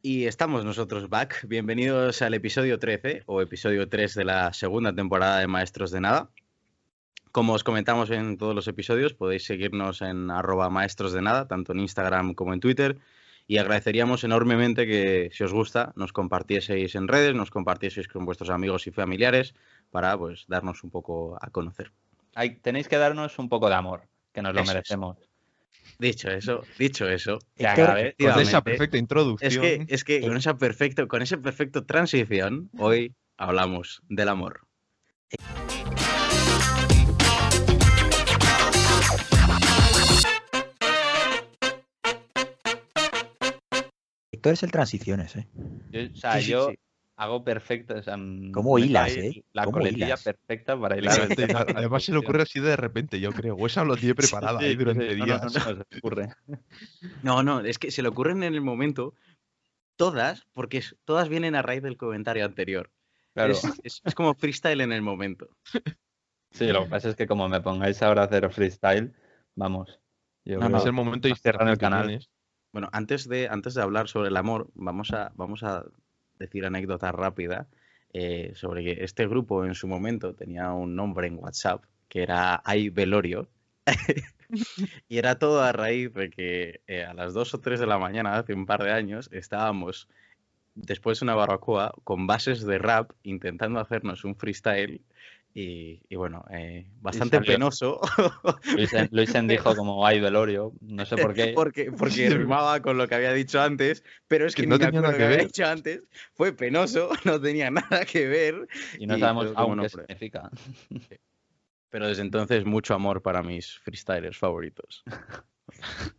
Y estamos nosotros back. Bienvenidos al episodio 13 o episodio 3 de la segunda temporada de Maestros de Nada. Como os comentamos en todos los episodios, podéis seguirnos en arroba maestros de nada, tanto en Instagram como en Twitter. Y agradeceríamos enormemente que, si os gusta, nos compartieseis en redes, nos compartieseis con vuestros amigos y familiares para pues, darnos un poco a conocer. Hay, tenéis que darnos un poco de amor, que nos lo Eso es. Dicho eso, dicho eso, Que Con efectivamente, esa perfecta introducción. es que, es que con esa perfecto, con ese perfecto transición, hoy hablamos del amor. Héctor es el transiciones, ¿eh? Yo, o sea, Sí, sí, yo sí. Hago perfecto. O sea, mm, ¿Cómo hilas, eh? La ¿Cómo coletilla hilas? perfecta para hilar. y Además se le ocurre así de repente, yo creo. O esa lo tiene preparada ahí Sí, durante sí, no, días. No, no, no, se ocurre. No, no, es que se le ocurren en el momento todas, porque todas vienen a raíz del comentario anterior. Claro. Es, es- es como freestyle en el momento. Sí, lo que pasa es que como me pongáis ahora a hacer freestyle, vamos. Yo No, creo- es el momento de nos cierran el canal. Bueno, antes de, antes de hablar sobre el amor, vamos a, vamos a decir anécdota rápida eh, sobre que este grupo en su momento tenía un nombre en WhatsApp que era Ay Velorio. y era todo a raíz de que eh, a las 2 o 3 de la mañana, hace un par de años, estábamos después de una barbacoa con bases de rap intentando hacernos un freestyle. Y, y bueno, eh, bastante penoso Luisen, Luisen dijo como ay velorio, no sé por qué. porque, porque rimaba con lo que había dicho antes, pero es que, Que no tenía nada que que había ver. dicho antes, fue penoso, no tenía nada que ver, Y no y- sabemos aún no, qué pero- significa. pero desde entonces mucho amor para mis freestylers favoritos.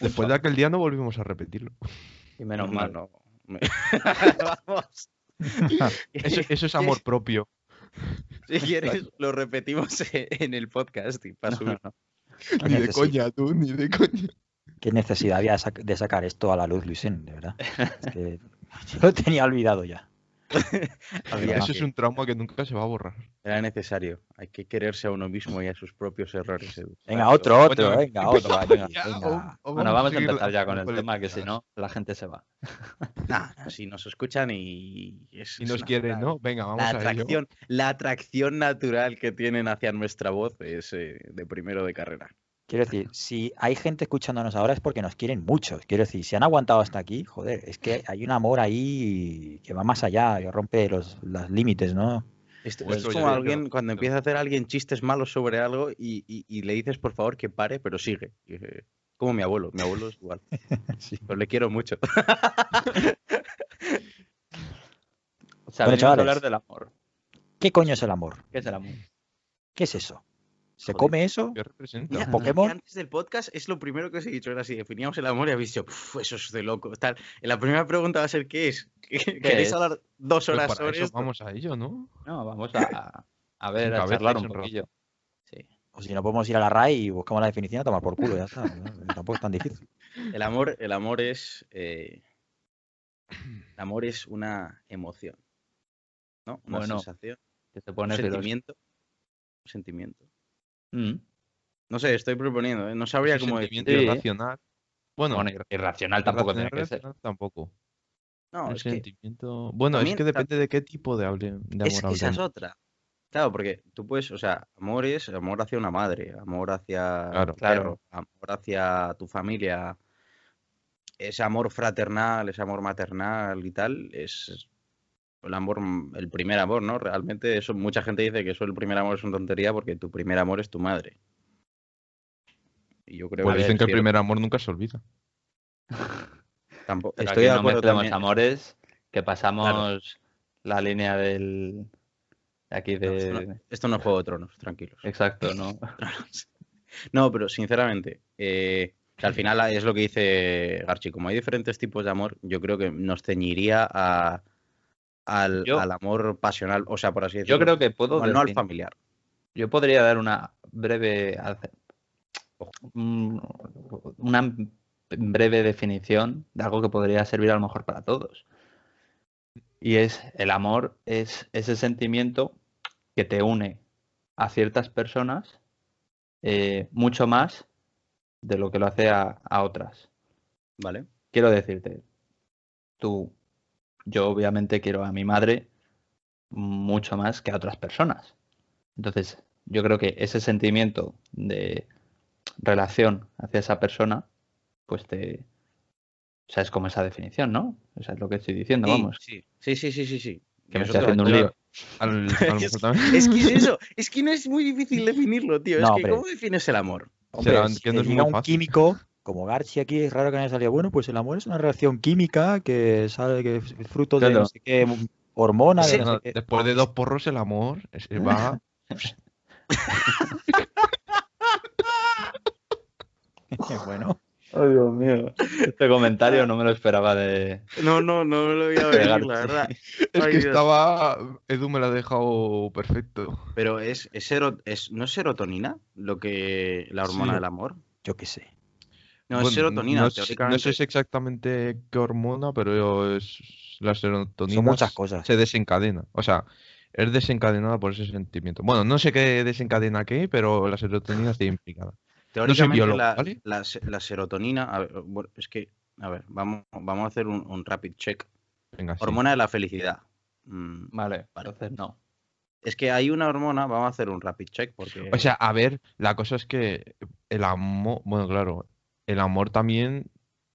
Después de aquel día no volvimos a repetirlo. Y menos No, mal. no, Vamos. Eso, eso es amor propio. Si quieres, lo repetimos en el podcast y para No, subir. no. Ni de coña, tú, ni de coña. ¿Qué necesidad había de sac- de sacar esto a la luz, Luisen? De verdad. Es que yo lo tenía olvidado ya. Había Eso que- es un trauma que nunca se va a borrar. Era necesario. Hay que quererse a uno mismo y a sus propios errores. Edu. Venga, otro, otro, Bueno, venga, otro. Venga, ya, venga. o- o Bueno, vamos a empezar ya con el tema, que si no, la gente se va. Nah, si nos escuchan y, es- Y es nos quieren, ¿no? Venga, vamos la a ello. atracción, la atracción natural que tienen hacia nuestra voz es eh, de primero de carrera. Quiero decir, si hay gente escuchándonos ahora es porque nos quieren mucho. Quiero decir, si han aguantado hasta aquí, joder, es que hay un amor ahí que va más allá, que rompe los, los límites, ¿no? Esto, Pues esto es como alguien cuando empieza a hacer alguien chistes malos sobre algo y, y- y le dices por favor que pare, pero sigue. Como mi abuelo, mi abuelo es igual, Sí. pero le quiero mucho. O sea, Bueno, hablar del amor. ¿Qué coño es el amor? ¿Qué es el amor? ¿Qué es eso? ¿Se Joder. come eso? ¿Qué? Mira, ¿Los Pokémon? antes del podcast es lo primero que os he dicho, era así, definíamos el amor y habéis dicho, "Puf, eso es de loco. Tal. La primera pregunta va a ser, ¿qué es? ¿Queréis es? hablar dos Pues horas para sobre eso esto? vamos a ello, ¿no? No, vamos a, a ver, a charlar un poquillo. Sí. O si no podemos ir a la RAI y buscamos la definición a tomar por culo, ya está. ¿no? Tampoco es tan difícil. El amor, el amor es. eh, el amor es una emoción. ¿No? Una Bueno, sensación. Que se Un pone filoso- sentimiento. Un sentimiento. Mm. No sé, estoy proponiendo, ¿eh? No sabría Ese cómo. Sí. irracional. Bueno, Bueno, ir- irracional tampoco tiene que ser. tampoco. No, Un es que, sentimiento. Bueno, también- es que depende de qué tipo de, hable- de es, amor esa es otra. Claro, porque tú puedes, o sea, amor es amor hacia una madre, amor hacia Claro. tu Claro. amor hacia tu familia, ese amor fraternal, ese amor maternal y tal, es el amor, el primer amor, ¿no? Realmente eso, mucha gente dice que eso el primer amor es una tontería porque tu primer amor es tu madre. Y yo creo Pues que dicen que el primer amor nunca se olvida. Tampoco, Pero estoy de aquí no acuerdo también. amores, que pasamos la línea del... de aquí No, esto, de... no, esto no es Juego de Tronos, tranquilos. Exacto, ¿no? No, pero sinceramente, eh, que al final es lo que dice Garchi. Como hay diferentes tipos de amor, yo creo que nos ceñiría a, al, Yo- al amor pasional, o sea, por así decirlo. Yo creo que puedo... no al familiar. Yo podría dar una breve una breve definición de algo que podría servir a lo mejor para todos. Y es el amor es ese sentimiento que te une a ciertas personas eh, mucho más de lo que lo hace a, a otras. ¿Vale? Quiero decirte, tú, yo obviamente quiero a mi madre mucho más que a otras personas. Entonces, yo creo que ese sentimiento de relación hacia esa persona, pues te... O sea, es como esa definición, ¿no? O sea, es lo que estoy diciendo, Sí, vamos. Sí, sí, sí, sí, sí. sí. Que me estoy haciendo un lío. Al- a lo Es, que es eso, es que no es muy difícil definirlo, tío. No, es que, hombre. ¿cómo defines el amor? Hombre, si es muy un fácil. químico, como Garchi aquí, es raro que no haya salido. Bueno, pues el amor es una reacción química que sale que es fruto de Claro. no sé qué hormona, de Sí, no sé No, qué. Después de dos porros, el amor es- va. bueno, Ay, Dios mío. Este comentario no me lo esperaba de... No, no, no me lo voy a de venir, la verdad. Es Ay, que Dios. estaba. Edu me lo ha dejado perfecto. Pero es, es, ¿no es serotonina lo que la hormona Sí. del amor? yo qué sé. No, Bueno, es serotonina, no, teóricamente. no sé exactamente qué hormona, pero es la serotonina. Son muchas cosas. Se desencadena. O sea, es desencadenada por ese sentimiento. Bueno, no sé qué desencadena qué, pero la serotonina está implicada. Teóricamente biólogo, la, ¿vale? la la serotonina, a ver, es que, a ver, vamos, vamos a hacer un, un rapid check. Venga, sí. Hormona de la felicidad. Mm, Vale, Vale. entonces no. Es que hay una hormona, vamos a hacer un rapid check porque... O sea, a ver, la cosa es que el amor, bueno, claro, el amor también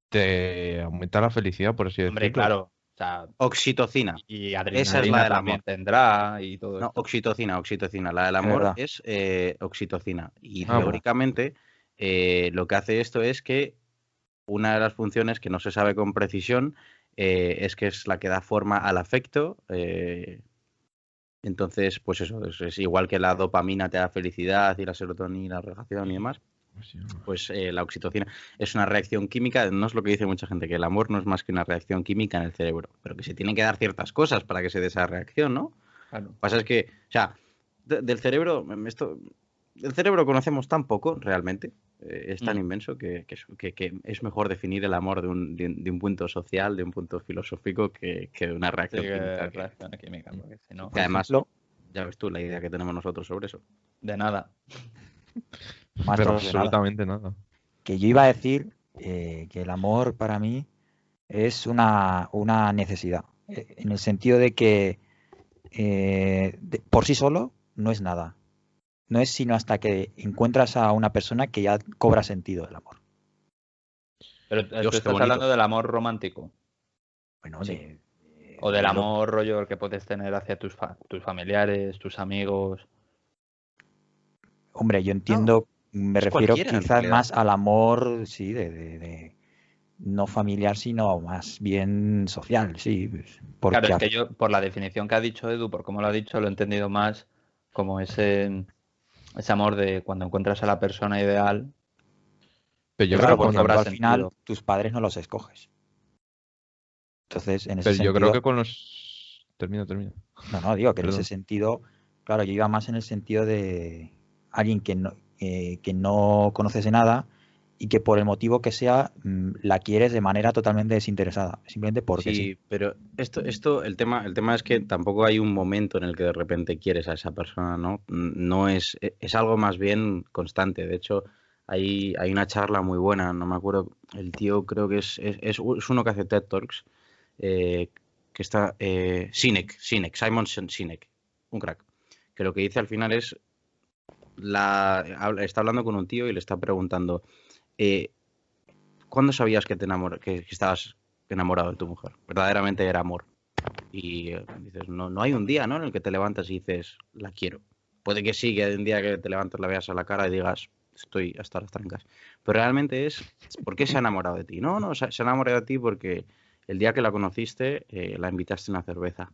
te aumenta la felicidad, por así Hombre, decirlo. claro. O sea, Oxitocina. y Esa adrenalina es la del amor. tendrá y todo No, esto. oxitocina, oxitocina. La del amor verdad. es eh, oxitocina. Y Ah, teóricamente eh, lo que hace esto es que una de las funciones que no se sabe con precisión eh, es que es la que da forma al afecto. eh, entonces, pues eso, es, es igual que la dopamina te da felicidad y la serotonina, la relajación y demás, pues eh, la oxitocina es una reacción química, no es lo que dice mucha gente, que el amor no es más que una reacción química en el cerebro, pero que se tienen que dar ciertas cosas para que se dé esa reacción, ¿no? Claro. Lo que pasa es que, o sea, de- del cerebro, mm, esto, del cerebro conocemos tan poco realmente, eh, es tan Mm. inmenso que, que es- que- que es mejor definir el amor de un, de un- de un punto social, de un punto filosófico, que, que de una reacción química. que- reacción química, porque si no, que además, ejemplo- ya ves tú la idea que tenemos nosotros sobre eso. de nada. Más Pero nada. absolutamente nada. Que yo iba a decir eh, que el amor para mí es una, una necesidad, eh, en el sentido de que eh, de- por sí solo no es nada. No es sino hasta que encuentras a una persona que ya cobra sentido el amor. Pero Dios, tú qué estás hablando del amor romántico. Bueno, Sí. de- de- O del de- amor rollo que puedes tener hacia tus, fa- tus familiares, tus amigos. Hombre, yo entiendo, me es refiero quizás más al amor, sí, de, de- de- no familiar, sino más bien social, sí. pues, Porque Claro, es que yo, por la definición que ha dicho Edu, por cómo lo ha dicho, lo he entendido más como ese, ese amor de cuando encuentras a la persona ideal. Pero yo Claro, creo, tú al final tus padres no los escoges. Entonces, en ese pero yo sentido, creo que con los. Termina, termina. no, no, digo que en ese sentido, claro, yo iba más en el sentido de alguien que no, eh, que no conoces de nada y que por el motivo que sea mm, la quieres de manera totalmente desinteresada, simplemente porque sí, sí. pero esto, esto, el tema, el tema es que tampoco hay un momento en el que de repente quieres a esa persona, ¿no? N- No es, e- es algo más bien constante. De hecho, hay, hay una charla muy buena, no me acuerdo, el tío creo que es, es, es uno que hace TED Talks, eh, que está, eh, Sinek, Sinek, Simon Sin- Sinek, un crack, que lo que dice al final es, la, está hablando con un tío y le está preguntando, eh, ¿cuándo sabías que te que, estabas enamorado de tu mujer? Verdaderamente era amor. Y eh, dices, no, no hay un día ¿no? en el que te levantas y dices, la quiero. Puede que sí, que hay un día que te levantas, la veas a la cara y digas, estoy hasta las trancas. Pero realmente es, ¿por qué se ha enamorado de ti? No, no, se, se ha enamorado de ti porque el día que la conociste, eh, la invitaste a una cerveza.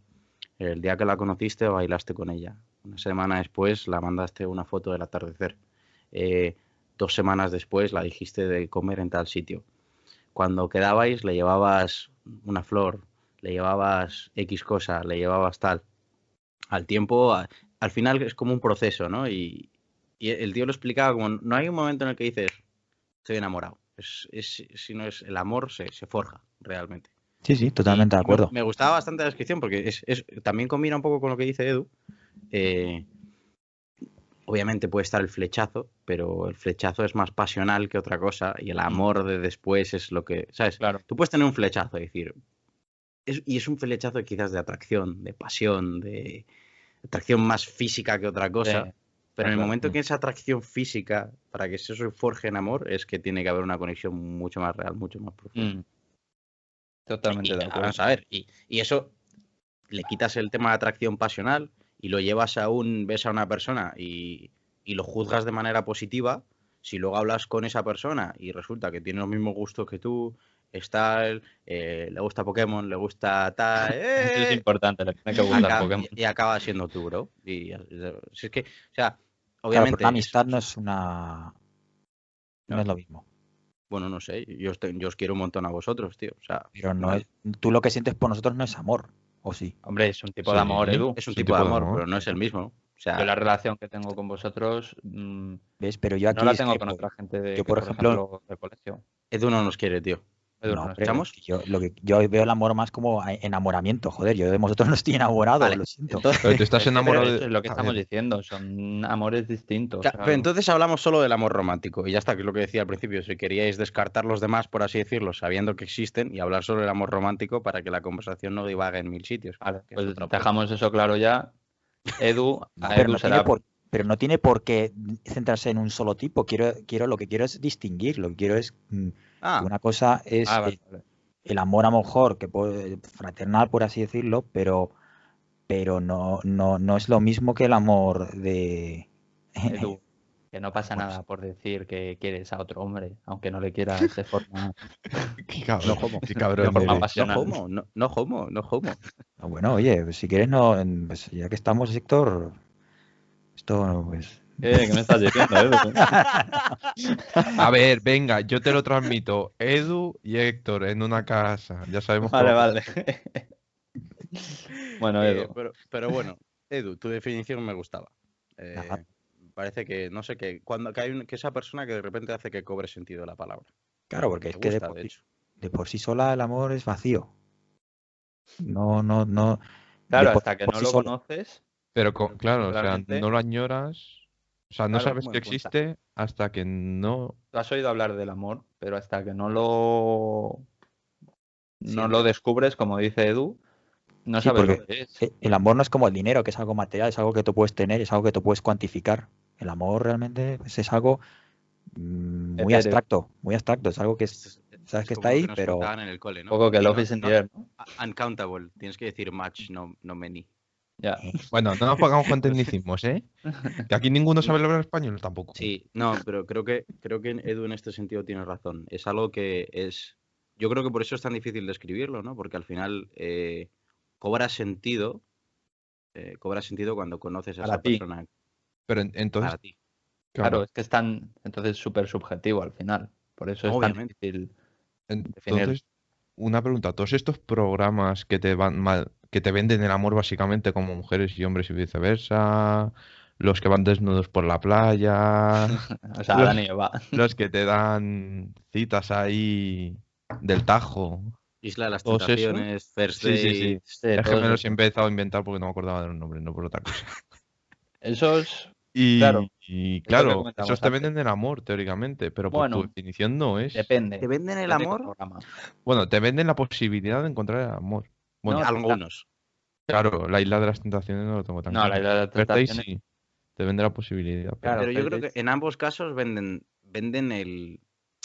El día que la conociste, bailaste con ella. Una semana después, la mandaste una foto del atardecer. Eh, dos semanas después, la dijiste de comer en tal sitio. Cuando quedabais, le llevabas una flor, le llevabas X cosa, le llevabas tal. Al tiempo, al final es como un proceso, ¿no? Y, el tío lo explicaba como, no hay un momento en el que dices, estoy enamorado. Si no es el amor, se forja realmente. Sí, sí, totalmente Y de acuerdo. Me, me gustaba bastante la descripción porque es, es- también combina un poco con lo que dice Edu. Eh, obviamente puede estar el flechazo, pero el flechazo es más pasional que otra cosa y el amor de después es lo que, ¿sabes? Claro. Tú puedes tener un flechazo y decir, es- y es un flechazo quizás de atracción, de pasión, de atracción más física que otra cosa. Sí, pero en el momento que esa atracción física, para que eso se forje en amor, es que tiene que haber una conexión mucho más real, mucho más profunda. Mm. Totalmente Y, de acuerdo. vamos a ver, y, y eso le quitas el tema de atracción pasional y lo llevas a un, ves a una persona y, y lo juzgas de manera positiva, si luego hablas con esa persona y resulta que tiene los mismos gustos que tú, está él, eh, le gusta Pokémon, le gusta tal, Eso es eh, importante, le tiene que gustar acaba- Pokémon. y, y acaba siendo tú, bro. Y, si es que, o sea, Claro, obviamente, pero una amistad no es una. No, No. es lo mismo. Bueno, no sé, yo, os te- yo os quiero un montón a vosotros, tío. O sea, Pero no es. Tú lo que sientes por nosotros no es amor, ¿o sí? Hombre, es un tipo Sí. de amor, Edu. es un tipo de amor, pero no es el mismo. O sea, Yo la relación que tengo con vosotros mm, ¿Ves? Pero yo aquí. no la tengo con otra gente de, Yo, que, por ejemplo- del colegio. Edu no nos quiere, tío. No. Yo, lo que, yo veo el amor más como enamoramiento, joder. Yo de vosotros no estoy enamorado, Vale, lo siento. entonces- Pero tú estás enamorado eso de. es lo que estamos diciendo, son amores distintos. Claro. Pero entonces hablamos solo del amor romántico y ya está, que es lo que decía al principio. Si queríais descartar los demás, por así decirlo, sabiendo que existen y hablar solo del amor romántico para que la conversación no divague en mil sitios. Vale, que es pues cosa. dejamos eso claro ya. Edu, a pero, Edu no será tiene por, pero no tiene por qué centrarse en un solo tipo. Quiero, quiero, lo que quiero es distinguir. Lo que quiero es. Ah, Una cosa es Ah, vale, vale. el amor a lo mejor, que puede, fraternal, por así decirlo, pero, pero no, no, no es lo mismo que el amor de. Edu, que no pasa Pues- nada por decir que quieres a otro hombre, aunque no le quieras de forma. Qué cabrón. No homo. Qué cabrón. De forma no homo, no, no homo, no homo. Ah, Bueno, oye, si quieres, no, pues ya que estamos, Héctor, esto, pues. ¿Qué, ¿Qué me estás diciendo, Edu? A ver, venga, yo te lo transmito. Edu y Héctor en una casa. Ya sabemos Vale, cómo- vale. bueno, Eh, Edu. pero, pero bueno, Edu, tu definición me gustaba. Eh, parece que, no sé, que, cuando, que hay un- que esa persona que de repente hace que cobre sentido la palabra. Claro, porque Me es que de por, de sí, hecho. de por sí sola el amor es vacío. No, no, no. Claro, hasta que no sí lo solo. conoces. Pero con- claro, o sea, no lo añoras. O sea, no Claro, sabes que existe hasta que no. Has oído hablar del amor, pero hasta que no lo. No lo descubres, como dice Edu, no Sí, sabes lo que es. Eh, El amor no es como el dinero, que es algo material, es algo que tú puedes tener, es algo que tú puedes cuantificar. El amor realmente pues, es algo mm, muy Etéreo. abstracto, muy abstracto, es algo que es, Es- sabes es que está ahí, lo nos pero contaban en el cole, Un ¿no? poco que Love no- ¿no? Uncountable. Tienes que decir much, no, no many. Ya. Bueno, no nos pagamos con tecnicismos, ¿eh? Que aquí ninguno sabe hablar español tampoco. Sí, no, pero creo que creo que Edu en este sentido tiene razón. Es algo que es. Yo creo que por eso es tan difícil describirlo, ¿no? Porque al final eh, cobra sentido. eh, cobra sentido cuando conoces a Para esa ti. persona Pero en- entonces, para ti. Claro, claro, es que es tan. Entonces súper subjetivo al final. Por eso es Obviamente. tan difícil. entonces, una pregunta. Todos estos programas que te van mal, que te venden el amor básicamente como mujeres y hombres y viceversa, los que van desnudos por la playa, O sea, Los- los que te dan citas ahí del Tajo. Isla de las. Tentaciones, First Sí, sí, Es que me los he empezado a inventar porque no me acordaba de los nombres, no por otra cosa. Esos. Y Claro, y esos te venden el amor, teóricamente, pero por tu definición no es. Depende. ¿Te venden el amor? programa. Bueno, te venden la posibilidad de encontrar el amor. Bueno, No, Algunos. claro, la isla de las tentaciones no lo tengo tan No, claro. la isla de las tentaciones. sí, te vende la posibilidad. pero- Claro, Pero yo creo que en ambos casos venden, venden el,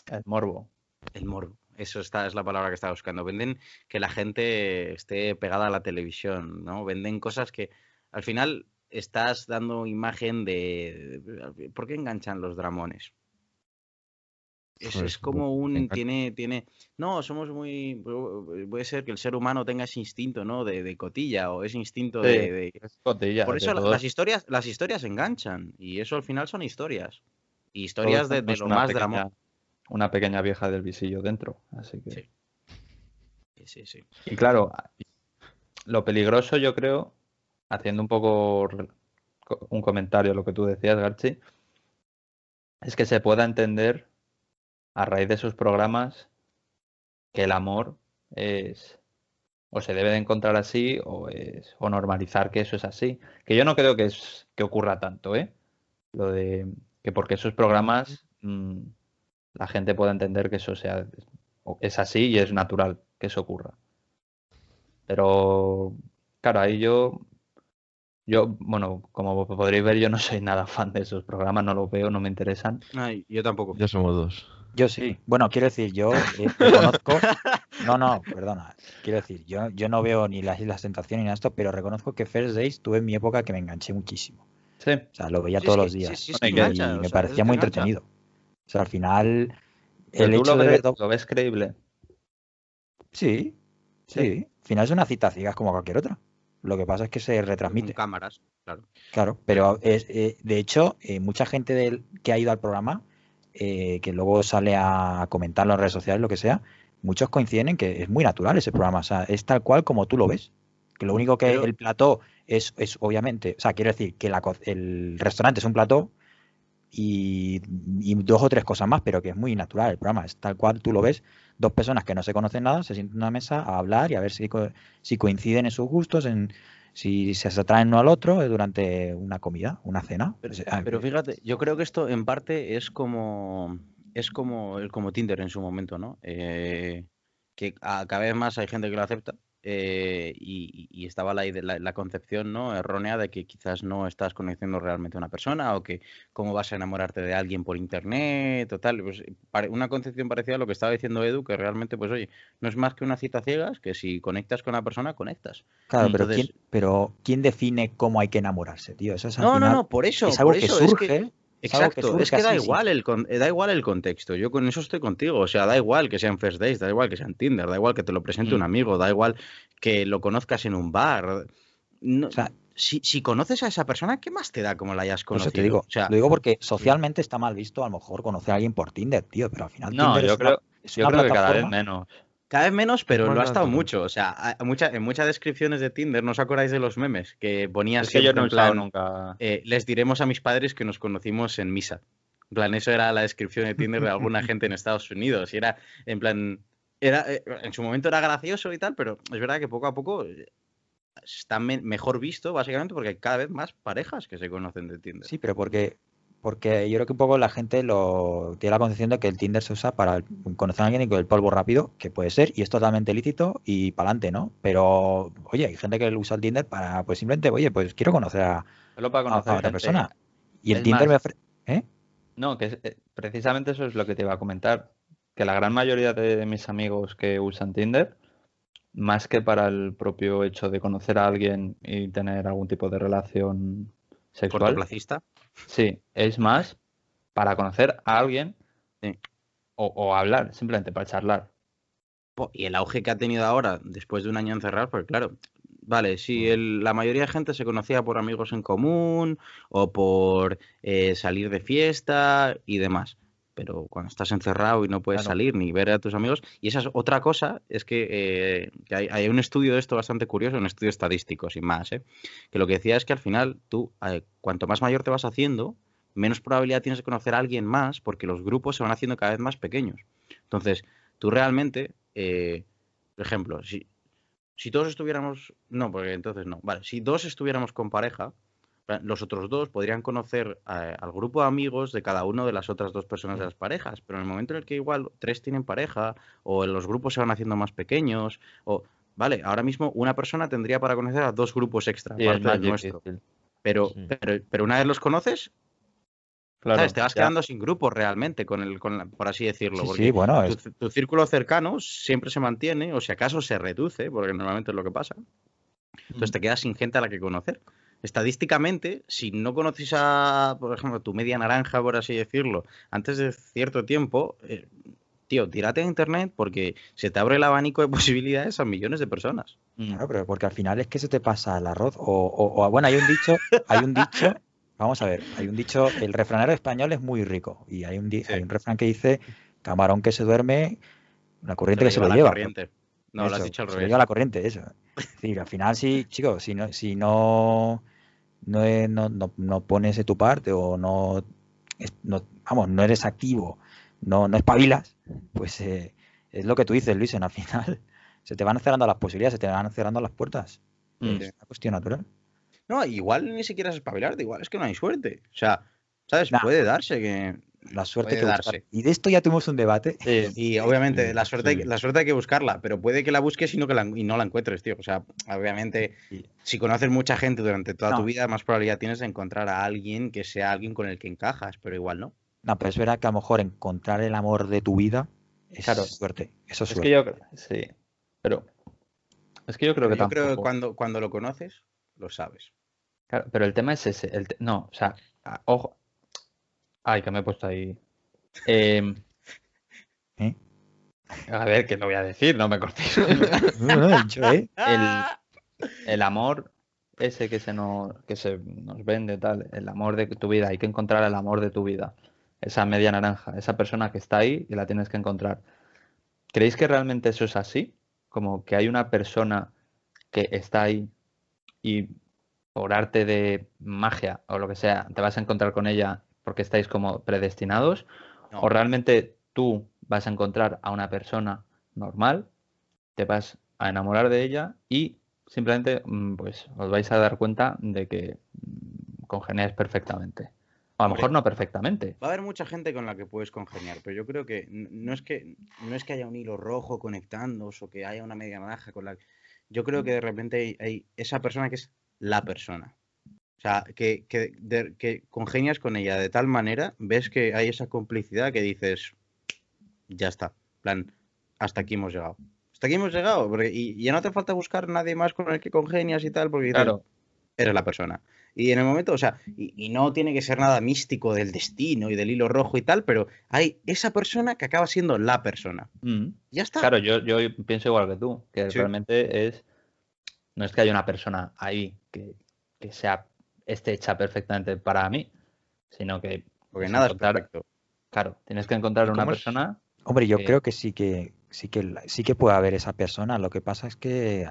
El morbo. el morbo. Eso está, es la palabra que estaba buscando. Venden que la gente esté pegada a la televisión, ¿no? Venden cosas que al final estás dando imagen de... ¿Por qué enganchan los dramones? Es, Pues, es como un... Tiene, tiene... No, somos muy... Puede ser que el ser humano tenga ese instinto, ¿no? De, de cotilla o ese instinto Sí, de- de, Es cotilla. por eso las historias, las historias enganchan y eso al final son historias. Y historias de, tenemos lo más pequeña- dramático. Una pequeña vieja del visillo dentro. Así que. Sí. Sí, sí. Y claro, lo peligroso yo creo, haciendo un poco un comentario a lo que tú decías, Garchi, es que se pueda entender a raíz de esos programas que el amor es o se debe de encontrar así o es o normalizar que eso es así. Que yo no creo que es que ocurra tanto, ¿eh? Lo de que porque esos programas mm, la gente pueda entender que eso sea o es así y es natural que eso ocurra. Pero, claro, ahí yo, yo, bueno, como podréis ver, yo no soy nada fan de esos programas, no los veo, no me interesan. Ay, yo tampoco. Ya somos dos. Yo sí. Bueno, quiero decir, yo eh, reconozco. No, no, perdona. Quiero decir, yo, yo no veo ni las Islas Tentación ni nada de esto, pero reconozco que First Days tuve en mi época que me enganché muchísimo. Sí. O sea, lo veía Sí, todos sí, los días. sí, sí, y engancha, o me sea, parecía muy engancha. entretenido. O sea, al final, Pero el tú hecho lo de ves, lo ves creíble. Sí, sí. Al final es una cita ciegas como cualquier otra. Lo que pasa es que se Con retransmite. cámaras, claro. Claro, pero es, eh, de hecho, eh, mucha gente del- que ha ido al programa, eh, que luego sale a comentarlo en redes sociales, lo que sea, muchos coinciden en que es muy natural ese programa. O sea, es tal cual como tú lo ves. Que lo único que Pero- el plató es, es obviamente, o sea, quiero decir que la el restaurante es un plató y, y dos o tres cosas más, pero que es muy natural el programa. Es tal cual tú lo ves, dos personas que no se conocen nada, se sientan en una mesa a hablar y a ver si, co- si coinciden en sus gustos, en si se atraen uno al otro eh, durante una comida, una cena. Pero, O sea, pero fíjate, yo creo que esto en parte es como es como el como Tinder en su momento, ¿no? Eh, que a- cada vez más hay gente que lo acepta eh, y, y estaba la, la, la concepción ¿no? errónea de que quizás no estás conociendo realmente a una persona o que cómo vas a enamorarte de alguien por internet o tal. Pues, una concepción parecida a lo que estaba diciendo Edu, que realmente, pues oye, no es más que una cita ciegas, que si conectas con la persona, conectas. Claro, pero, ¿quién, pero ¿quién define cómo hay que enamorarse, tío? Eso es al No, no, final- no, por eso, es algo por que eso, es que- surge. es algo que Exacto, es que da igual, el eh, da igual el contexto. Yo con eso estoy contigo. O sea, da igual que sean First Days, da igual que sean Tinder, da igual que te lo presente Mm. un amigo, da igual que lo conozcas en un bar. No- O sea, si, si conoces a esa persona, ¿qué más te da como la hayas conocido? eso te digo, o sea, lo digo porque socialmente está mal visto a lo mejor conocer a alguien por Tinder, tío, pero al final No, Tinder yo es una- creo, es yo una creo que cada vez menos. Cada vez menos, pero más lo ha estado mucho. O sea, mucha- en muchas descripciones de Tinder, ¿no os acordáis de los memes? Que ponía Es que yo no en plan, nunca. eh, les diremos a mis padres que nos conocimos en misa. En plan, eso era la descripción de Tinder de alguna gente en Estados Unidos. Y era, en plan, era, eh, en su momento era gracioso y tal, pero es verdad que poco a poco eh, está me- mejor visto, básicamente, porque hay cada vez más parejas que se conocen de Tinder. Sí, pero porque, porque yo creo que un poco la gente lo tiene la concepción de que el Tinder se usa para conocer a alguien y con el polvo rápido, que puede ser, y es totalmente lícito y para adelante, ¿no? Pero, oye, hay gente que usa el Tinder para, pues simplemente, oye, pues quiero conocer a, Solo para a- conocer a otra persona. Y el Es Tinder más- me ofrece... ¿Eh? No, que es- eh, precisamente eso es lo que te iba a comentar. Que la gran mayoría de mis amigos que usan Tinder, más que para el propio hecho de conocer a alguien y tener algún tipo de relación sexual, Cortoplacista. sí, es más para conocer a alguien Sí. o, o hablar, simplemente para charlar. Y el auge que ha tenido ahora, después de un año encerrado, pues claro, vale, sí, el- la mayoría de gente se conocía por amigos en común o por eh, salir de fiesta y demás. Pero cuando estás encerrado y no puedes Claro. salir ni ver a tus amigos, y esa es otra cosa, es que, eh, que hay, hay un estudio de esto bastante curioso, un estudio estadístico, sin más, ¿eh? que lo que decía es que al final tú, eh, cuanto más mayor te vas haciendo, menos probabilidad tienes de conocer a alguien más porque los grupos se van haciendo cada vez más pequeños. Entonces, tú realmente, eh, por ejemplo, si, si todos estuviéramos, no, porque entonces no, vale, si dos estuviéramos con pareja, los otros dos podrían conocer eh, al grupo de amigos de cada uno de las otras dos personas de las parejas, pero en el momento en el que igual tres tienen pareja o los grupos se van haciendo más pequeños, o, vale, ahora mismo una persona tendría para conocer a dos grupos extra, es aparte del nuestro, pero, Sí. pero, pero una vez los conoces, Claro, ¿sabes? te vas ya. quedando sin grupo realmente, con el, con la- por así decirlo, Sí, porque sí, bueno, tu, es- tu círculo cercano siempre se mantiene, o si acaso se reduce, porque normalmente es lo que pasa. Entonces te quedas sin gente a la que conocer. Estadísticamente, si no conoces a, por ejemplo, tu media naranja, por así decirlo, antes de cierto tiempo, eh, tío, tírate a internet porque se te abre el abanico de posibilidades a millones de personas. Mm. Claro, pero porque al final es que se te pasa el arroz. O, o- o- bueno, hay un dicho, hay un dicho, vamos a ver, hay un dicho, el refranero español es muy rico. Y hay un, Sí. hay un refrán que dice, camarón que se duerme, la corriente que se lo la lleva. corriente. No, lo has dicho al se lo revés. lleva la corriente, eso. Es decir, al final sí, chicos, si no, si no, no, es- no, no- no pones de tu parte o no, no- vamos, no eres activo, no, no espabilas, pues eh, es lo que tú dices, Luis, en al final se te van cerrando las posibilidades, se te van cerrando las puertas. Mm. Es una cuestión natural. No, igual ni siquiera es espabilarte, igual es que no hay suerte. O sea, ¿sabes? Nah. Puede darse que la suerte Puede que buscar. darse. Y de esto ya tuvimos un debate. Sí, Y obviamente la suerte, hay, sí. que- la suerte hay que buscarla, pero puede que la busques y no, que la, y no la encuentres, tío. O sea, obviamente, Sí. si conoces mucha gente durante toda No. tu vida, más probabilidad tienes de encontrar a alguien que sea alguien con el que encajas, pero igual no. No, pero es verdad que a lo mejor encontrar el amor de tu vida es Claro. suerte. Eso es, es suerte. que yo creo, sí, pero es que yo creo Pero que yo creo que cuando, cuando lo conoces, lo sabes. Claro, pero el tema es ese. el te- No, o sea, ojo. Ay, que me he puesto ahí. Em, ¿Eh? A ver, que lo voy a decir, no me cortéis. No, no, ¿eh? el, el amor ese que se nos, que se nos vende, tal, el amor de tu vida, hay que encontrar el amor de tu vida, esa media naranja, esa persona que está ahí y la tienes que encontrar. ¿Creéis que realmente eso es así? Como que hay una persona que está ahí y por arte de magia o lo que sea, te vas a encontrar con ella porque estáis como predestinados, No. o realmente tú vas a encontrar a una persona normal, te vas a enamorar de ella y simplemente mm, pues os vais a dar cuenta de que mm, congeniáis perfectamente. O a lo mejor no perfectamente. Va a haber mucha gente con la que puedes congeniar, pero yo creo que no es que no es que haya un hilo rojo conectándoos o que haya una media naranja con la yo creo que de repente hay, hay esa persona que es la persona. O sea, que, que, de- que congenias con ella de tal manera, ves que hay esa complicidad que dices, ya está, plan, hasta aquí hemos llegado. Hasta aquí hemos llegado, porque, y, y ya no te falta buscar nadie más con el que congenias y tal, porque dices, Claro, eres la persona. Y en el momento, o sea, y, y no tiene que ser nada místico del destino y del hilo rojo y tal, pero hay esa persona que acaba siendo la persona. mm, Ya está. claro, yo, yo pienso igual que tú, que Sí. realmente es, no es que haya una persona ahí que, que sea, esté hecha perfectamente para mí, sino que porque nada es perfecto. Claro, tienes que encontrar ¿Y una es? persona. Hombre, yo creo que sí que sí que sí que puede haber esa persona. Lo que pasa es que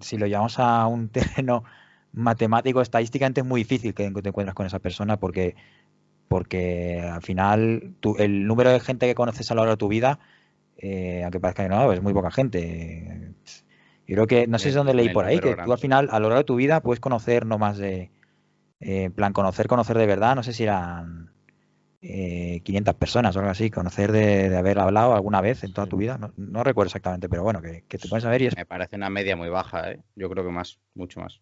si lo llevamos a un terreno matemático, estadísticamente es muy difícil que te encuentres con esa persona porque porque al final tú- el número de gente que conoces a lo largo de tu vida, eh, aunque parezca que no, es muy poca gente. Yo creo que, no sé si dónde leí por ahí, que tú al final, a lo largo de tu vida, puedes conocer no más de, eh, en plan, conocer, conocer de verdad, no sé si eran eh, 500 personas o algo así, conocer de, de haber hablado alguna vez en toda tu vida, no, no recuerdo exactamente, pero bueno, que, que te pones a ver y es, Me parece una media muy baja, ¿eh? Yo creo que más, mucho más.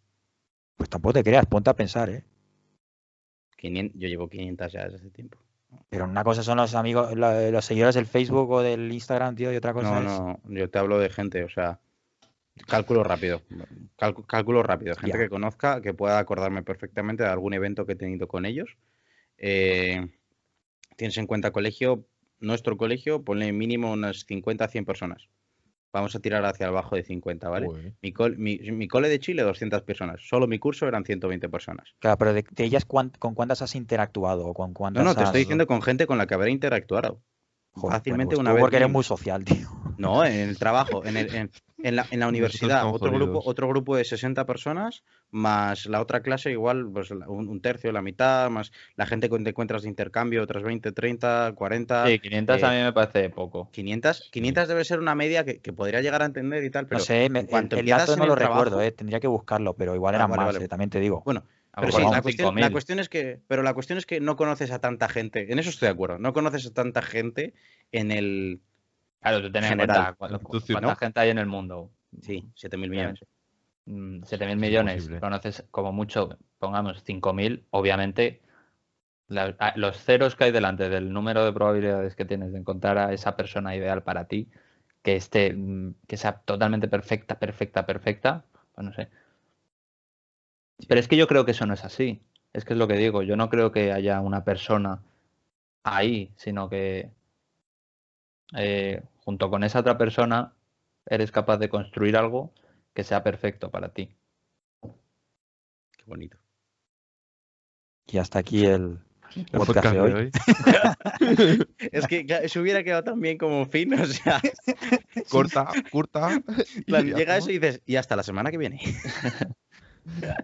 pues tampoco te creas, ponte a pensar, ¿eh? 500 yo llevo 500 ya desde hace tiempo. Pero una cosa son los amigos, los seguidores del Facebook o del Instagram, tío, y otra cosa No, es... no, yo te hablo de gente, o sea, cálculo rápido. Cálculo rápido. Gente que conozca, que pueda acordarme perfectamente de algún evento que he tenido con ellos. Eh, tienes en cuenta colegio, nuestro colegio, ponle mínimo unas 50 a 100 personas. Vamos a tirar hacia abajo de 50, ¿vale? Mi, col- mi- mi cole de Chile, 200 personas. Solo mi curso eran 120 personas. Claro, pero de, de ellas, ¿cuán- ¿con cuántas has interactuado? ¿O con No, cuántas no, te estoy diciendo con gente con la que habré interactuado. Joder, fácilmente bueno, pues una vez porque eres muy social, tío. No, en el trabajo, en, el- en- en la, en la universidad, otro grupo, otro grupo de 60 personas, más la otra clase igual, pues un, un tercio, la mitad, más la gente que te encuentras de intercambio, otras 20, 30, 40, Sí, 500 a eh, mí me parece poco. 500. 500 debe ser una media que, que podría llegar a entender y tal, pero no sé, me- cuanto el, dato no el lo trabajo- recuerdo, eh, tendría que buscarlo, pero igual Ah, eran vale, más, vale. eh, también te digo. Bueno, A lo pero mejor sí, son la cuestión, la 5.000. cuestión es que, pero la cuestión es que no conoces a tanta gente, en eso estoy de acuerdo, no conoces a tanta gente en el, Claro, tú ten en general, cuenta en cuánta ¿no? gente hay en el mundo. sí, 7.000 millones. Mm, 7.000 millones, Imposible. conoces como mucho, pongamos 5.000, obviamente la- los ceros que hay delante del número de probabilidades que tienes de encontrar a esa persona ideal para ti, que esté, mm, que sea totalmente perfecta, perfecta, perfecta, pues no sé. Pero es que yo creo que eso no es así. Es que es lo que digo, yo no creo que haya una persona ahí, sino que eh, junto con esa otra persona eres capaz de construir algo que sea perfecto para ti. Qué bonito. Y hasta aquí el El podcast de hoy. Es que claro, se hubiera quedado tan bien como fin, o sea, Corta, corta. llega eso y dices, y hasta la semana que viene.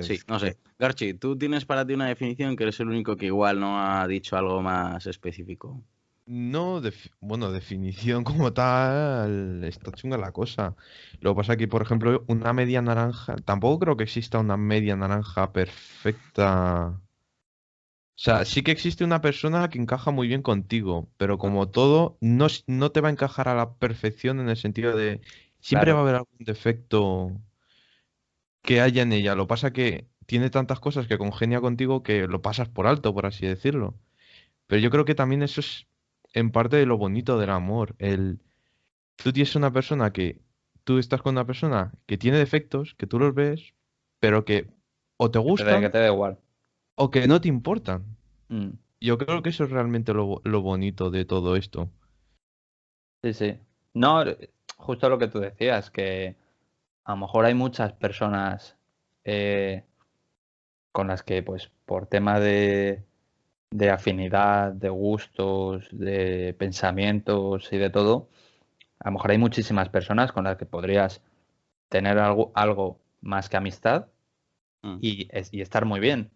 Sí, no sé. Garchi, tú tienes para ti una definición que eres el único que igual no ha dicho algo más específico. No, bueno, definición como tal, está chunga la cosa. Lo que pasa que, por ejemplo, una media naranja, tampoco creo que exista una media naranja perfecta. sea, sí que existe una persona que encaja muy bien contigo, pero como todo, no, no te va a encajar a la perfección en el sentido de siempre Claro. va a haber algún defecto que haya en ella. Lo pasa que tiene tantas cosas que congenia contigo que lo pasas por alto, por así decirlo. Pero yo creo que también eso es en parte de lo bonito del amor. El, tú tienes una persona que, tú estás con una persona que tiene defectos, que tú los ves, pero que o te gustan que te da igual. o que no te importan. Mm, Yo creo que eso es realmente lo, lo bonito de todo esto. Sí, sí. No, justo lo que tú decías, que a lo mejor hay muchas personas eh, con las que, pues, por tema de, de afinidad, de gustos, de pensamientos y de todo, a lo mejor hay muchísimas personas con las que podrías tener algo, algo más que amistad Mm. y, es- y estar muy bien.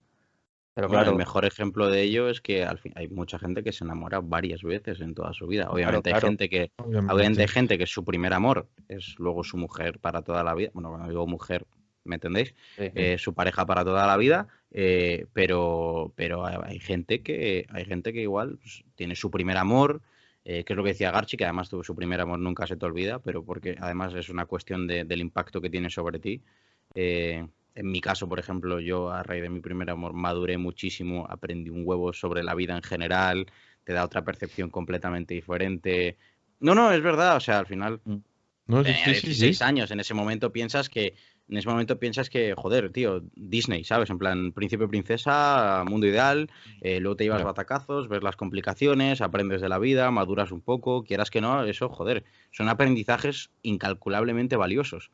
Pero Bueno, claro, el mejor ejemplo de ello es que al fin, hay mucha gente que se enamora varias veces en toda su vida. Obviamente claro. hay gente que Obviamente. obviamente hay gente que su primer amor es luego su mujer para toda la vida. Bueno, cuando digo mujer, ¿me entendéis? sí, Eh, su pareja para toda la vida, eh, pero, pero hay gente que hay gente que igual pues, tiene su primer amor, eh, que es lo que decía Garchi, que además tuvo su primer amor, nunca se te olvida, pero porque además es una cuestión de- del impacto que tiene sobre ti. En mi caso, por ejemplo, yo a raíz de mi primer amor maduré muchísimo, aprendí un huevo sobre la vida en general, te da otra percepción completamente diferente. No, no, es verdad, o sea, al final No, sí, sí. 16 años, en ese momento piensas que, en ese momento piensas que, joder, tío, Disney, ¿sabes? En plan, príncipe, princesa, mundo ideal, eh, luego te llevas batacazos, ves las complicaciones, aprendes de la vida, maduras un poco, quieras que no, eso, joder, son aprendizajes incalculablemente valiosos.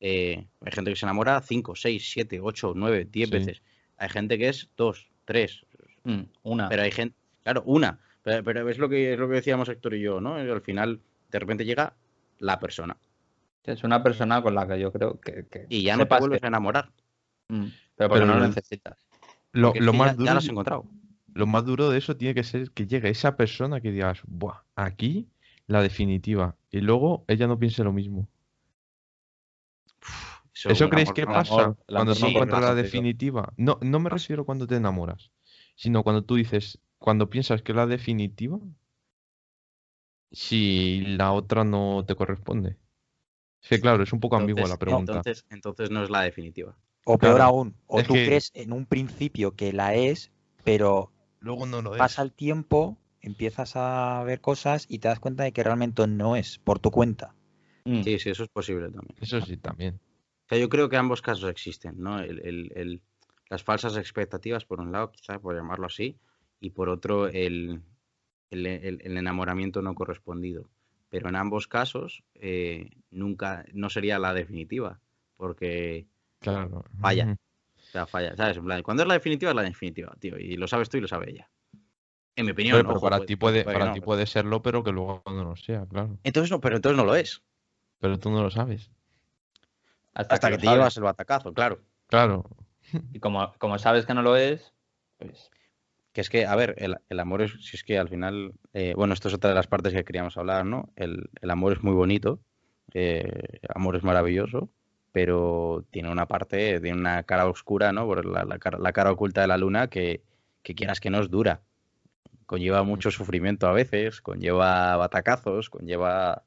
Eh, hay gente que se enamora 5, 6, 7, 8, 9, 10 Sí. veces. Hay gente que es 2, 3, Mm, una. pero hay gente, claro, una, pero, pero es lo que es lo que decíamos Héctor y yo, ¿no? Al final, de repente llega la persona Es una persona con la que yo creo que, que y ya no te vuelves que- a enamorar. Mm, pero porque Pero no lo necesitas. Lo, más ya, ya duro, lo has encontrado. lo más duro de eso tiene que ser que llegue esa persona que digas, Buah, aquí la definitiva. Y luego ella no piense lo mismo. ¿Eso creéis amor- que pasa amor- cuando no encuentras la definitiva? No, no me refiero cuando te enamoras, sino cuando tú dices, cuando piensas que es la definitiva, si la otra no te corresponde. Que claro, es un poco ambigua la Entonces- pregunta. Entonces, entonces no es la definitiva. O peor Claro, aún, o es tú que- crees en un principio que la es, pero Luego no lo es. pasa el tiempo, empiezas a ver cosas y te das cuenta de que realmente no es por tu cuenta. Mm, Sí, sí, eso es posible también. Eso sí, también. O sea, yo creo que ambos casos existen, ¿no? El, el- el- las falsas expectativas, por un lado, quizá por llamarlo así, y por otro, el, el- el- el enamoramiento no correspondido. Pero en ambos casos, eh, nunca, no sería la definitiva, porque Claro. Falla. O sea, falla, ¿sabes? En plan, cuando es la definitiva, es la definitiva, tío, y lo sabes tú y lo sabe ella. En mi opinión, Hombre, pero ojo, para puede- ti puede, para no, ti pero- puede serlo, pero que luego no lo sea, claro. Entonces no, pero entonces no lo es. Pero tú no lo sabes. Hasta que te sabes. llevas el batacazo, claro. Claro. Y como, como sabes que no lo es, pues Que es que, a ver, el, amor es, si es que al final, eh, bueno, esto es otra de las partes que queríamos hablar, ¿no? El, amor es muy bonito, eh, el amor es maravilloso, pero tiene una parte, tiene una cara oscura, ¿no? Por la, la cara, la cara oculta de la luna que, que quieras que no es dura. Conlleva mucho sufrimiento a veces, conlleva batacazos, conlleva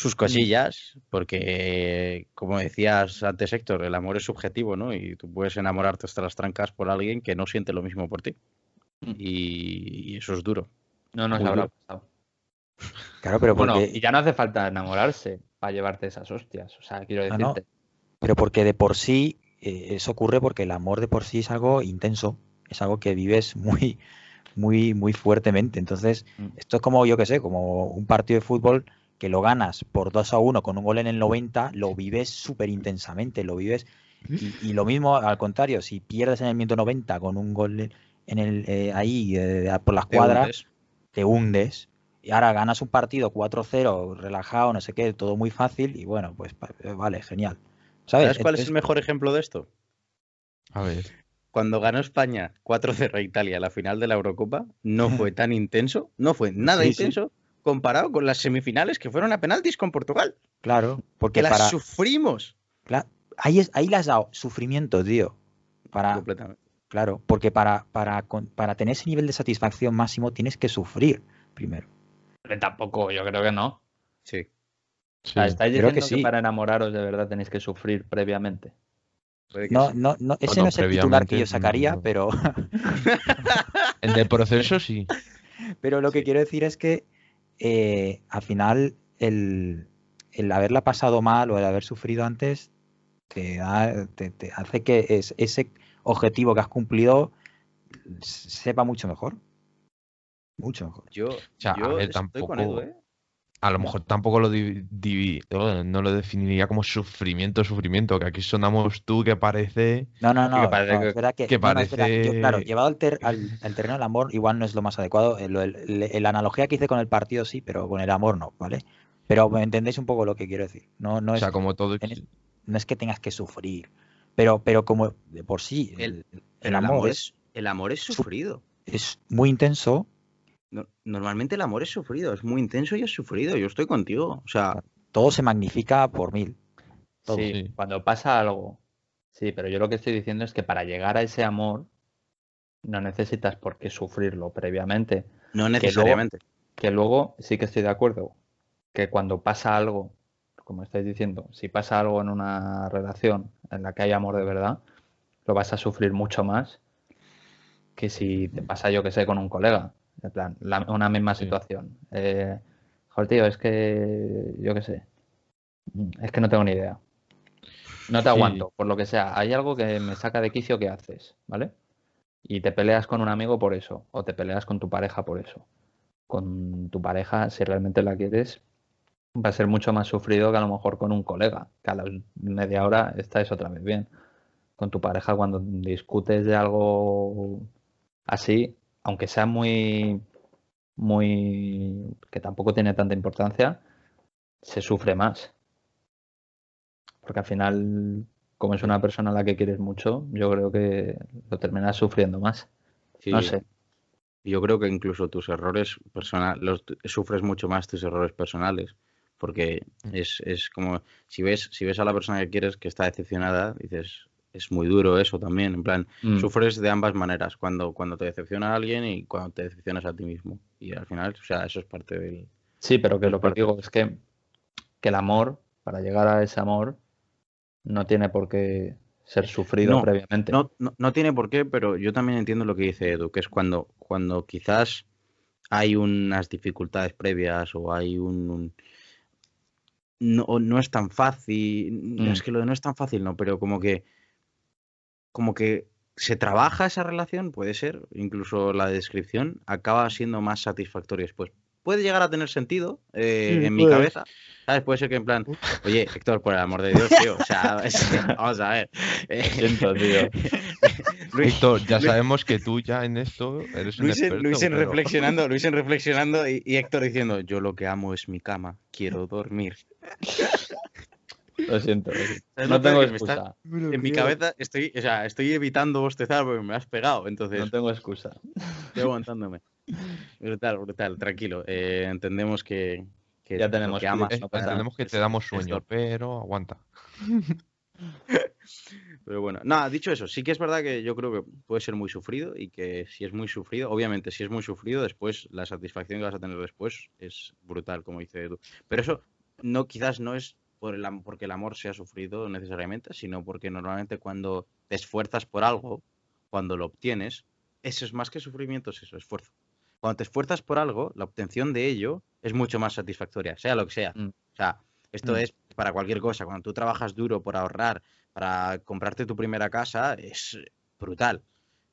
sus cosillas, porque, como decías antes, Héctor, el amor es subjetivo, ¿no? Y tú puedes enamorarte hasta las trancas por alguien que no siente lo mismo por ti. Mm. Y, y eso es duro. no nos habrá pasado. Claro, pero Bueno, porque, y ya no hace falta enamorarse para llevarte esas hostias. O sea, quiero Ah, no. decirte. pero porque de por sí, eh, eso ocurre porque el amor de por sí es algo intenso, es algo que vives muy, muy, muy fuertemente. Entonces, Mm. esto es como, yo que sé, como un partido de fútbol que lo ganas por 2 a 1 con un gol en el 90, lo vives súper intensamente, lo vives. Y, y lo mismo, al contrario, si pierdes en el minuto 90 con un gol en el, eh, ahí eh, por la Te escuadra, hundes. te hundes. Y ahora ganas un partido 4-0, relajado, no sé qué, todo muy fácil. Y bueno, pues eh, vale, genial. ¿Sabes? ¿Sabes cuál es el mejor ejemplo de esto? A ver. Cuando ganó España 4-0 a Italia en la final de la Eurocopa, no fue tan intenso, no fue nada Sí, sí. Comparado con las semifinales que fueron a penaltis con Portugal. Claro, porque Que las para. sufrimos ahí, es, ahí le has dado sufrimiento, tío. Para, completamente. Claro, porque para, para, para tener ese nivel de satisfacción máximo tienes que sufrir primero. Pero tampoco, yo creo que no. Sí. O sea, Sí. estáis Creo diciendo que que, sí. para enamoraros de verdad tenéis que sufrir previamente. No, no, no, ese Bueno, no es el titular que yo sacaría, no. pero, En el proceso sí. pero lo que Sí. quiero decir es que eh, al final el, el haberla pasado mal o el haber sufrido antes te, da- te, te hace que es- ese objetivo que has cumplido sepa mucho mejor. Mucho mejor. Yo, sea, a yo ver, estoy con Edu, ¿eh? A lo mejor tampoco lo di- divi- oh, no lo definiría como sufrimiento, sufrimiento, que aquí sonamos tú que parece... No, no, Sí, que no. parece no, que- es verdad que, que no, no, es verdad. Yo, claro, parece- llevado al, ter- al- al terreno del amor, igual no es lo más adecuado. Eh, lo- el- el- la analogía que hice con el partido sí, pero con el amor no, ¿vale? Pero me entendéis un poco lo que quiero decir. No, no, O es, sea, como todo... en es- no es que tengas que sufrir, pero, pero como de por sí el, amor es, el amor es sufrido. es muy intenso. No- Normalmente el amor es sufrido, es muy intenso y es sufrido. Yo estoy contigo. O sea, Todo se magnifica por mil. Todo. Sí, Sí. cuando pasa algo. Sí, pero yo lo que estoy diciendo es que para llegar a ese amor no necesitas por qué sufrirlo previamente. no necesariamente. Que luego sí que estoy de acuerdo que cuando pasa algo, como estáis diciendo, si pasa algo en una relación en la que hay amor de verdad, lo vas a sufrir mucho más que si te pasa, yo que sé, con un colega. En plan, la- una misma Sí. situación. Eh, joder, tío, es que, yo qué sé, es que no tengo ni idea. No te Sí. aguanto, por lo que sea. Hay algo que me saca de quicio que haces, ¿vale? Y te peleas con un amigo por eso, o te peleas con tu pareja por eso. Con tu pareja, si realmente la quieres, va a ser mucho más sufrido que a lo mejor con un colega, que a la media hora estáis otra vez bien. Con tu pareja, cuando discutes de algo así, aunque sea muy, muy, que tampoco tiene tanta importancia, se sufre más. Porque al final, como es una persona a la que quieres mucho, yo creo que lo terminas sufriendo más. Sí. No sé. Yo creo que incluso tus errores personales, los sufres mucho más tus errores personales, porque Mm. es, es como si ves, si ves a la persona que quieres que está decepcionada, dices, es muy duro eso también, en plan, Mm. sufres de ambas maneras, cuando, cuando te decepciona alguien y cuando te decepcionas a ti mismo. Y al final, o sea, eso es parte del... Sí, pero que lo que digo es que, que el amor, para llegar a ese amor, no tiene por qué ser sufrido No, previamente. No, no, no tiene por qué, pero yo también entiendo lo que dice Edu, que es cuando, cuando quizás hay unas dificultades previas o hay un... un- no, no es tan fácil, Mm. es que lo de no es tan fácil, no, pero como que como que se trabaja esa relación, puede ser, incluso la descripción acaba siendo más satisfactoria después. Puede llegar a tener sentido eh, Sí, en mi puede. cabeza, ¿sabes? Puede ser que en plan, oye, Héctor, por el amor de Dios, tío, o sea, es vamos a ver. eh, Siento, tío. Luis, Héctor, ya Luis- sabemos que tú ya en esto eres un Luis en, experto. Luis en pero- reflexionando, Luis en reflexionando y, y Héctor diciendo, yo lo que amo es mi cama, quiero dormir. Lo siento. lo siento. ¿Sabes No tengo excusa. En mi cabeza estoy, o sea, estoy evitando bostezar porque me has pegado, entonces No tengo excusa. estoy aguantándome. Brutal, brutal, tranquilo. eh, entendemos que, que Ya tenemos que amas Eh, no entendemos que te damos sueño, pero aguanta. Pero bueno, nada, dicho eso, sí que es verdad que yo creo que puede ser muy sufrido y que si es muy sufrido, obviamente si es muy sufrido, después la satisfacción que vas a tener después es brutal, como dice Edu. Pero eso no, quizás no es por el, porque el amor sea sufrido necesariamente, sino porque normalmente cuando te esfuerzas por algo, cuando lo obtienes, eso es más que sufrimiento, es eso, esfuerzo. Cuando te esfuerzas por algo, la obtención de ello es mucho más satisfactoria, sea lo que sea. Mm. O sea, esto Mm. es para cualquier cosa. Cuando tú trabajas duro por ahorrar, para comprarte tu primera casa, es brutal.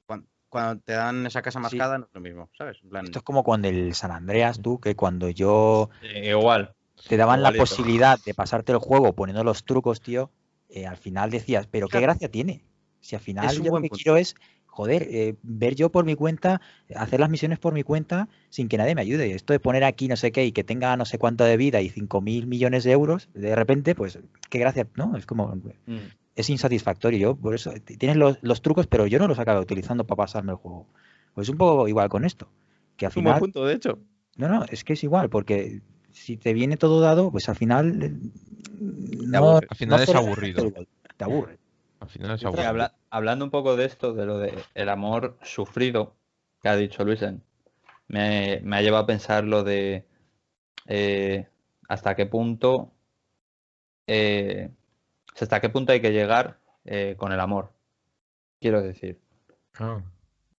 Cuando, cuando te dan esa casa Sí. mascada, no es lo mismo, ¿sabes? En plan, Esto es como cuando el San Andreas, tú, que cuando yo Eh, igual. Te daban la posibilidad de pasarte el juego poniendo los trucos, tío, eh, al final decías, pero qué gracia tiene. Si al final yo lo que punto. quiero es, joder, eh, ver yo por mi cuenta, hacer las misiones por mi cuenta sin que nadie me ayude. Esto de poner aquí no sé qué y que tenga no sé cuánto de vida y 5 mil millones de euros, de repente, pues qué gracia, ¿no? Es como, Mm. es insatisfactorio. Yo, por eso, tienes los, los trucos, pero yo no los acabo utilizando para pasarme el juego. Pues un poco igual con esto. Que al es un buen final, punto, de hecho. no, no, es que es igual, porque si te viene todo dado, pues al final. eh, no-. Al final es aburrido. Te aburre. Al final es aburrido. habla- hablando un poco de esto, de lo de el amor sufrido que ha dicho Luisen, me, me ha llevado a pensar lo de eh, hasta qué punto eh, hasta qué punto hay que llegar eh, con el amor. Quiero decir, Ah,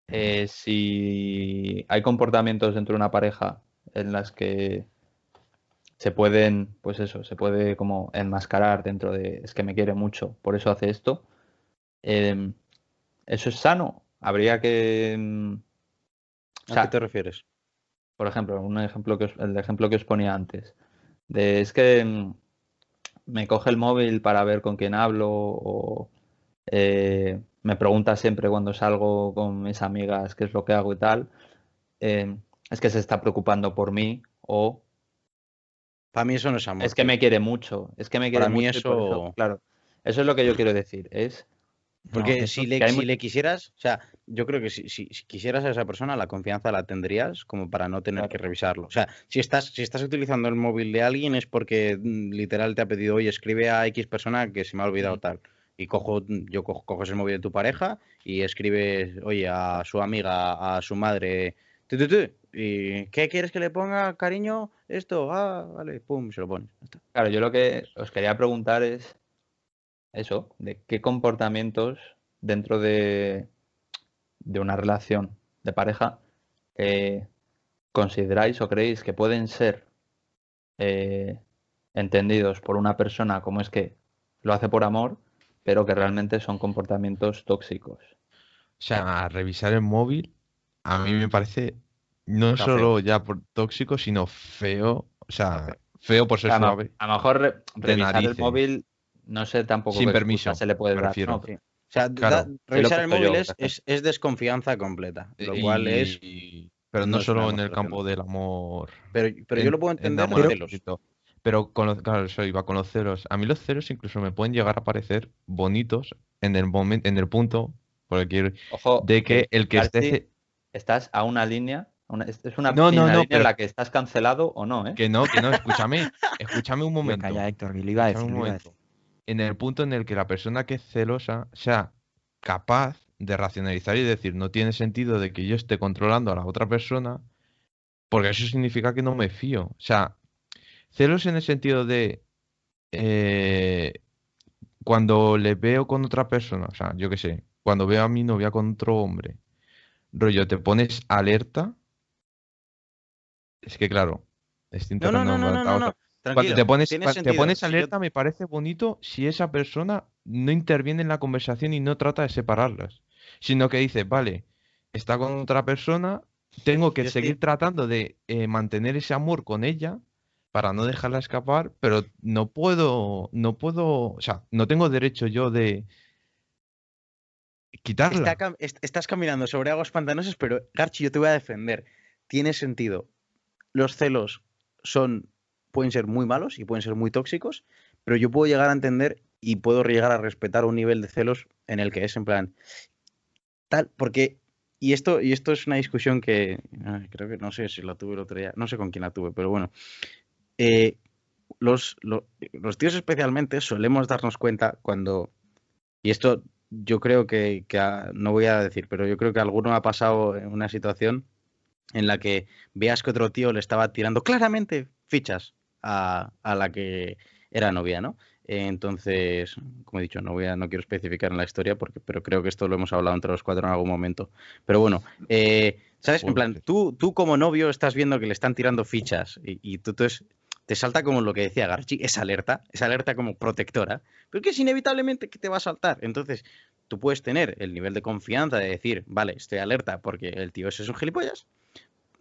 eh, si hay comportamientos dentro de una pareja en las que se pueden, pues eso, se puede como enmascarar dentro de es que me quiere mucho, por eso hace esto. em, ¿Eso es sano? Habría que. o ¿A qué te refieres? por ejemplo, un ejemplo que os- el ejemplo que os ponía antes. De, es que mm, me coge el móvil para ver con quién hablo o eh, me pregunta siempre cuando salgo con mis amigas qué es lo que hago y tal. eh, es que se está preocupando por mí o Para mí eso no es amor. es que me quiere mucho. Es que me quiere Para mí mucho por eso- claro, eso es lo que yo quiero decir. Es Porque No, si, le, que hay si mu- le quisieras, o sea, yo creo que si, si- si quisieras a esa persona, la confianza la tendrías como para no tener Claro. que revisarlo. O sea, si estás, si estás utilizando el móvil de alguien es porque mm, literal te ha pedido, oye, escribe a X persona que se me ha olvidado tal. Y cojo, yo cojo, coges el móvil de tu pareja y escribes, oye, a su amiga, a su madre, y ¿qué quieres que le ponga, cariño? Esto, ah, vale, pum, se lo pones. Claro, yo lo que os quería preguntar es eso, de qué comportamientos dentro de, de una relación de pareja eh, consideráis o creéis que pueden ser eh, entendidos por una persona como es que lo hace por amor, pero que realmente son comportamientos tóxicos. O sea, revisar el móvil a mí me parece no Está solo ya por tóxico, sino feo. O sea, feo por ser A lo, suave. a lo mejor re- revisar el móvil, no sé tampoco Sin permiso, se le puede dar. ¿no? Sí. O sea, Claro, da- revisar el yo, móvil es, por es, es desconfianza completa, lo Y- cual es Pero no solo en el campo del amor. Pero, pero yo lo puedo entender de enamoramiento. celos. Pero con los, claro, eso iba con los celos. A mí los celos incluso me pueden llegar a parecer bonitos en el momento, en el punto, quiero, Ojo, de que el que esté estás a una línea, una- es una No, no, no, línea en la que estás cancelado o no, ¿eh? que no, que no, escúchame, escúchame un momento. calla, Héctor, que lo iba a decir, un momento. En el punto en el que la persona que es celosa sea capaz de racionalizar y decir, no tiene sentido de que yo esté controlando a la otra persona, porque eso significa que no me fío. O sea, celos en el sentido de eh, cuando le veo con otra persona, o sea, yo qué sé, cuando veo a mi novia con otro hombre, rollo, te pones alerta. Es que claro, estoy No, no, no, no, no, no, cuando te pones, te sentido. pones yo- alerta me parece bonito si esa persona no interviene en la conversación y no trata de separarlas, sino que dice, vale, está con otra persona, tengo que Yo estoy- seguir tratando de eh, mantener ese amor con ella para no dejarla escapar, pero no puedo, no puedo, o sea, no tengo derecho yo de quitarla. Está estás caminando sobre aguas pantanosas, pero Garchi, yo te voy a defender. Tiene sentido. Los celos son, pueden ser muy malos y pueden ser muy tóxicos, pero yo puedo llegar a entender y puedo llegar a respetar un nivel de celos en el que es en plan tal, porque y esto y esto es una discusión que ay, creo que no sé si la tuve el otro día, no sé con quién la tuve, pero bueno. Eh, los, lo- los tíos especialmente solemos darnos cuenta cuando y esto yo creo que, que a- no voy a decir, pero yo creo que alguno ha pasado en una situación en la que veas que otro tío le estaba tirando claramente fichas a, a la que era novia, ¿no? Entonces, como he dicho, no voy a, no quiero especificar en la historia, porque, pero creo que esto lo hemos hablado entre los cuatro en algún momento. Pero bueno, eh, ¿sabes? En plan, tú, tú como novio estás viendo que le están tirando fichas y, y tú entonces te salta como lo que decía Garchi, esa alerta, esa alerta como protectora, pero que es inevitablemente que te va a saltar. Entonces, tú puedes tener el nivel de confianza de decir, vale, estoy alerta porque el tío ese es un gilipollas.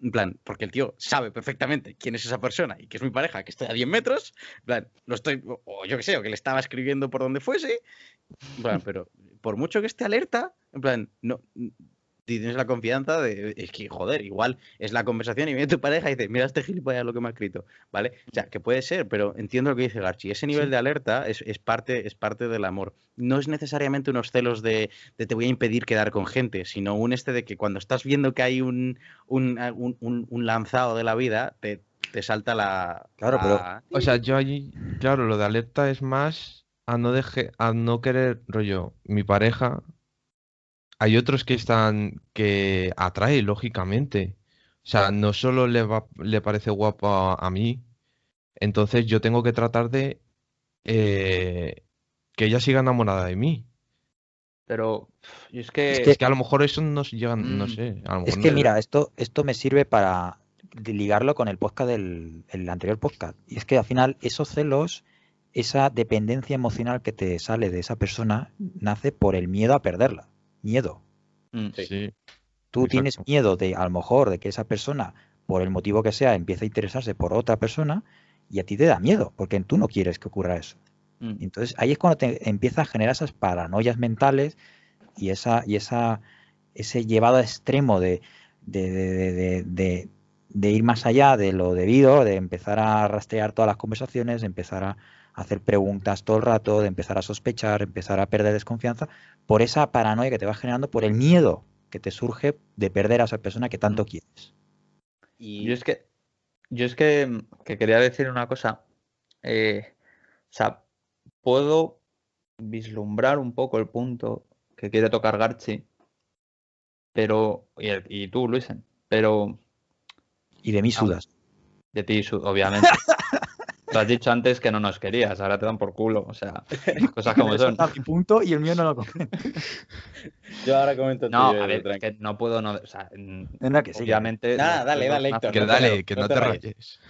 En plan, porque el tío sabe perfectamente quién es esa persona y que es mi pareja, que estoy a 10 metros. En plan, lo estoy, o- yo que sé, o que le estaba escribiendo por donde fuese. En pero por mucho que esté alerta, en plan, no tienes la confianza de, es que, joder, igual es la conversación y viene tu pareja y dice, mira este gilipollas lo que me ha escrito, ¿vale? O sea, que puede ser, pero entiendo lo que dice Garchi. Ese nivel de alerta es, es parte, es parte del amor. No es necesariamente unos celos de, de te voy a impedir quedar con gente, sino un este de que cuando estás viendo que hay un, un, un- lanzado de la vida, te, te salta la... Claro, pero- O sea, yo allí, claro, lo de alerta es más a no deje, a no querer, rollo, mi pareja hay otros que están que atrae lógicamente. O sea, no solo le, va, le parece guapa a mí, entonces yo tengo que tratar de eh, que ella siga enamorada de mí. Pero y es que... Es que a lo mejor eso no se llega, no Mm. sé. a lo Es que no- mira, esto, esto me sirve para ligarlo con el podcast del el anterior podcast. Y es que al final esos celos, esa dependencia emocional que te sale de esa persona, nace por el miedo a perderla. Miedo. Mm, Sí. Sí. Tú Exacto. tienes miedo de, a lo mejor, de que esa persona, por el motivo que sea, empiece a interesarse por otra persona y a ti te da miedo, porque tú no quieres que ocurra eso. mm. Entonces ahí es cuando te empieza a generar esas paranoias mentales y esa y esa ese llevado a extremo de, de, de- de- de- de- de ir más allá de lo debido, de empezar a rastrear todas las conversaciones, de empezar a hacer preguntas todo el rato, de empezar a sospechar, empezar a perder desconfianza, por esa paranoia que te va generando, por el miedo que te surge de perder a esa persona que tanto quieres. Y Yo es que, yo es que, que quería decir una cosa. eh, o sea, puedo vislumbrar un poco el punto que quiere tocar Garchi, pero, y, el- y tú, Luisen, pero Y de mí Ah, sudas. de ti, obviamente. Tú has dicho antes que no nos querías, ahora te dan por culo, o sea, cosas como son. mi punto y el mío no lo coge. yo ahora comento No, tuyo, a ver, es que no puedo, no, o sea, Venga, que sí, obviamente. Nada, dale, dale, Héctor, Que no dale, rayes, que no no te te rayes. rayes.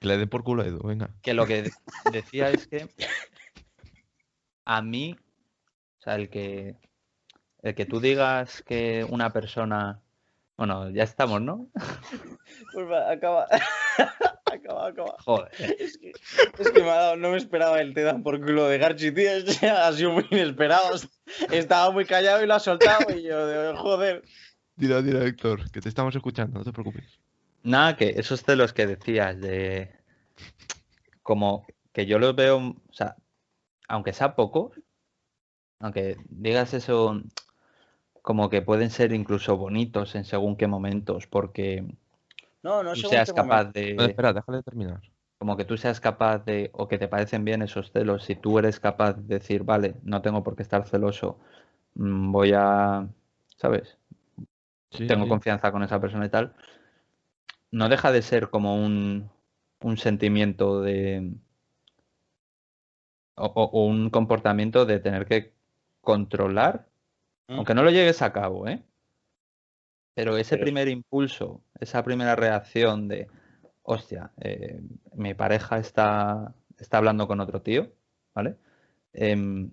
Que le den por culo a Edu, venga. que lo que decía es que a mí, o sea, el que el que tú digas que una persona, bueno, ya estamos, ¿no? Pues va, acaba. acaba, acaba. Joder, Es que, es que me ha dado, no me esperaba el te dan por culo de Garchi, tío. ha sido muy inesperado. Estaba muy callado y lo ha soltado y yo, de, joder. Dile, dile, Héctor, que te estamos escuchando, no te preocupes. nada, que esos celos que decías de como que yo los veo, o sea, aunque sea poco, aunque digas eso como que pueden ser incluso bonitos en según qué momentos, porque No, no tú seas capaz momento. de No, espera, déjale terminar. como que tú seas capaz de, o que te parecen bien esos celos, si tú eres capaz de decir, vale, no tengo por qué estar celoso, mm, voy a, ¿sabes? Sí, Tengo sí. confianza con esa persona y tal, no deja de ser como un, un sentimiento de, o, o- o un comportamiento de tener que controlar, Mm. aunque no lo llegues a cabo, ¿eh? Pero ese Pero- primer impulso, esa primera reacción de, hostia, eh, mi pareja está, está hablando con otro tío, ¿vale? Em,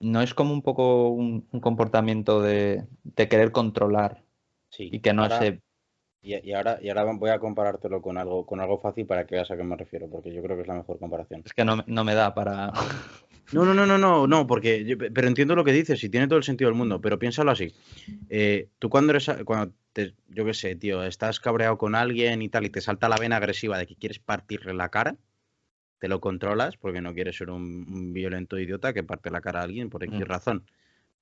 no es como un poco un, un comportamiento de, de querer controlar Sí, y que no ahora- se... Y, y ahora, y ahora voy a comparártelo con algo, con algo fácil para que veas a qué me refiero, porque yo creo que es la mejor comparación. Es que no, no me da para... No, no, no, no, no, no, porque yo- pero entiendo lo que dices y tiene todo el sentido del mundo, pero piénsalo así. Eh, tú cuando eres, cuando te, yo qué sé, tío, estás cabreado con alguien y tal y te salta la vena agresiva de que quieres partirle la cara, te lo controlas porque no quieres ser un, un violento idiota que parte la cara a alguien por X Mm. razón.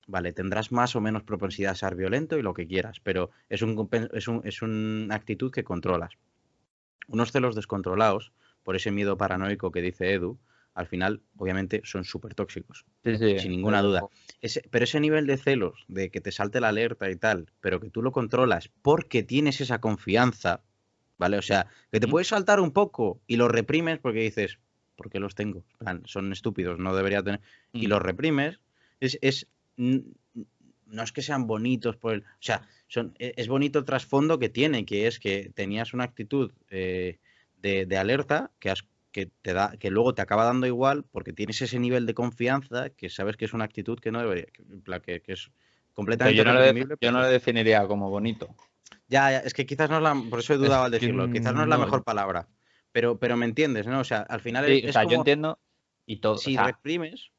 Vale, tendrás más o menos propensidad a ser violento y lo que quieras, pero es, un, es, un- es una actitud que controlas. Unos celos descontrolados, por ese miedo paranoico que dice Edu, al final, obviamente, son súper tóxicos. Sí, sí, Sin ninguna duda. Ese- pero ese nivel de celos, de que te salte la alerta y tal, pero que tú lo controlas porque tienes esa confianza, ¿vale? O sea, que te puedes saltar un poco y lo reprimes porque dices, ¿por qué los tengo? Son estúpidos, no debería tener. Y Mm. los reprimes, es. es no es que sean bonitos por el. O sea, son, e- es bonito el trasfondo que tiene, que es que tenías una actitud eh, de, de alerta que has que te da que luego te acaba dando igual porque tienes ese nivel de confianza que sabes que es una actitud que no debería que, es completamente yo no, le, yo no le definiría como bonito. ya, ya, es que quizás no es la por eso he dudado al que decirlo quizás no es la no- mejor palabra pero pero me entiendes no o sea al final Sí, es, o sea, es yo como entiendo y todo. o si sea, reprimes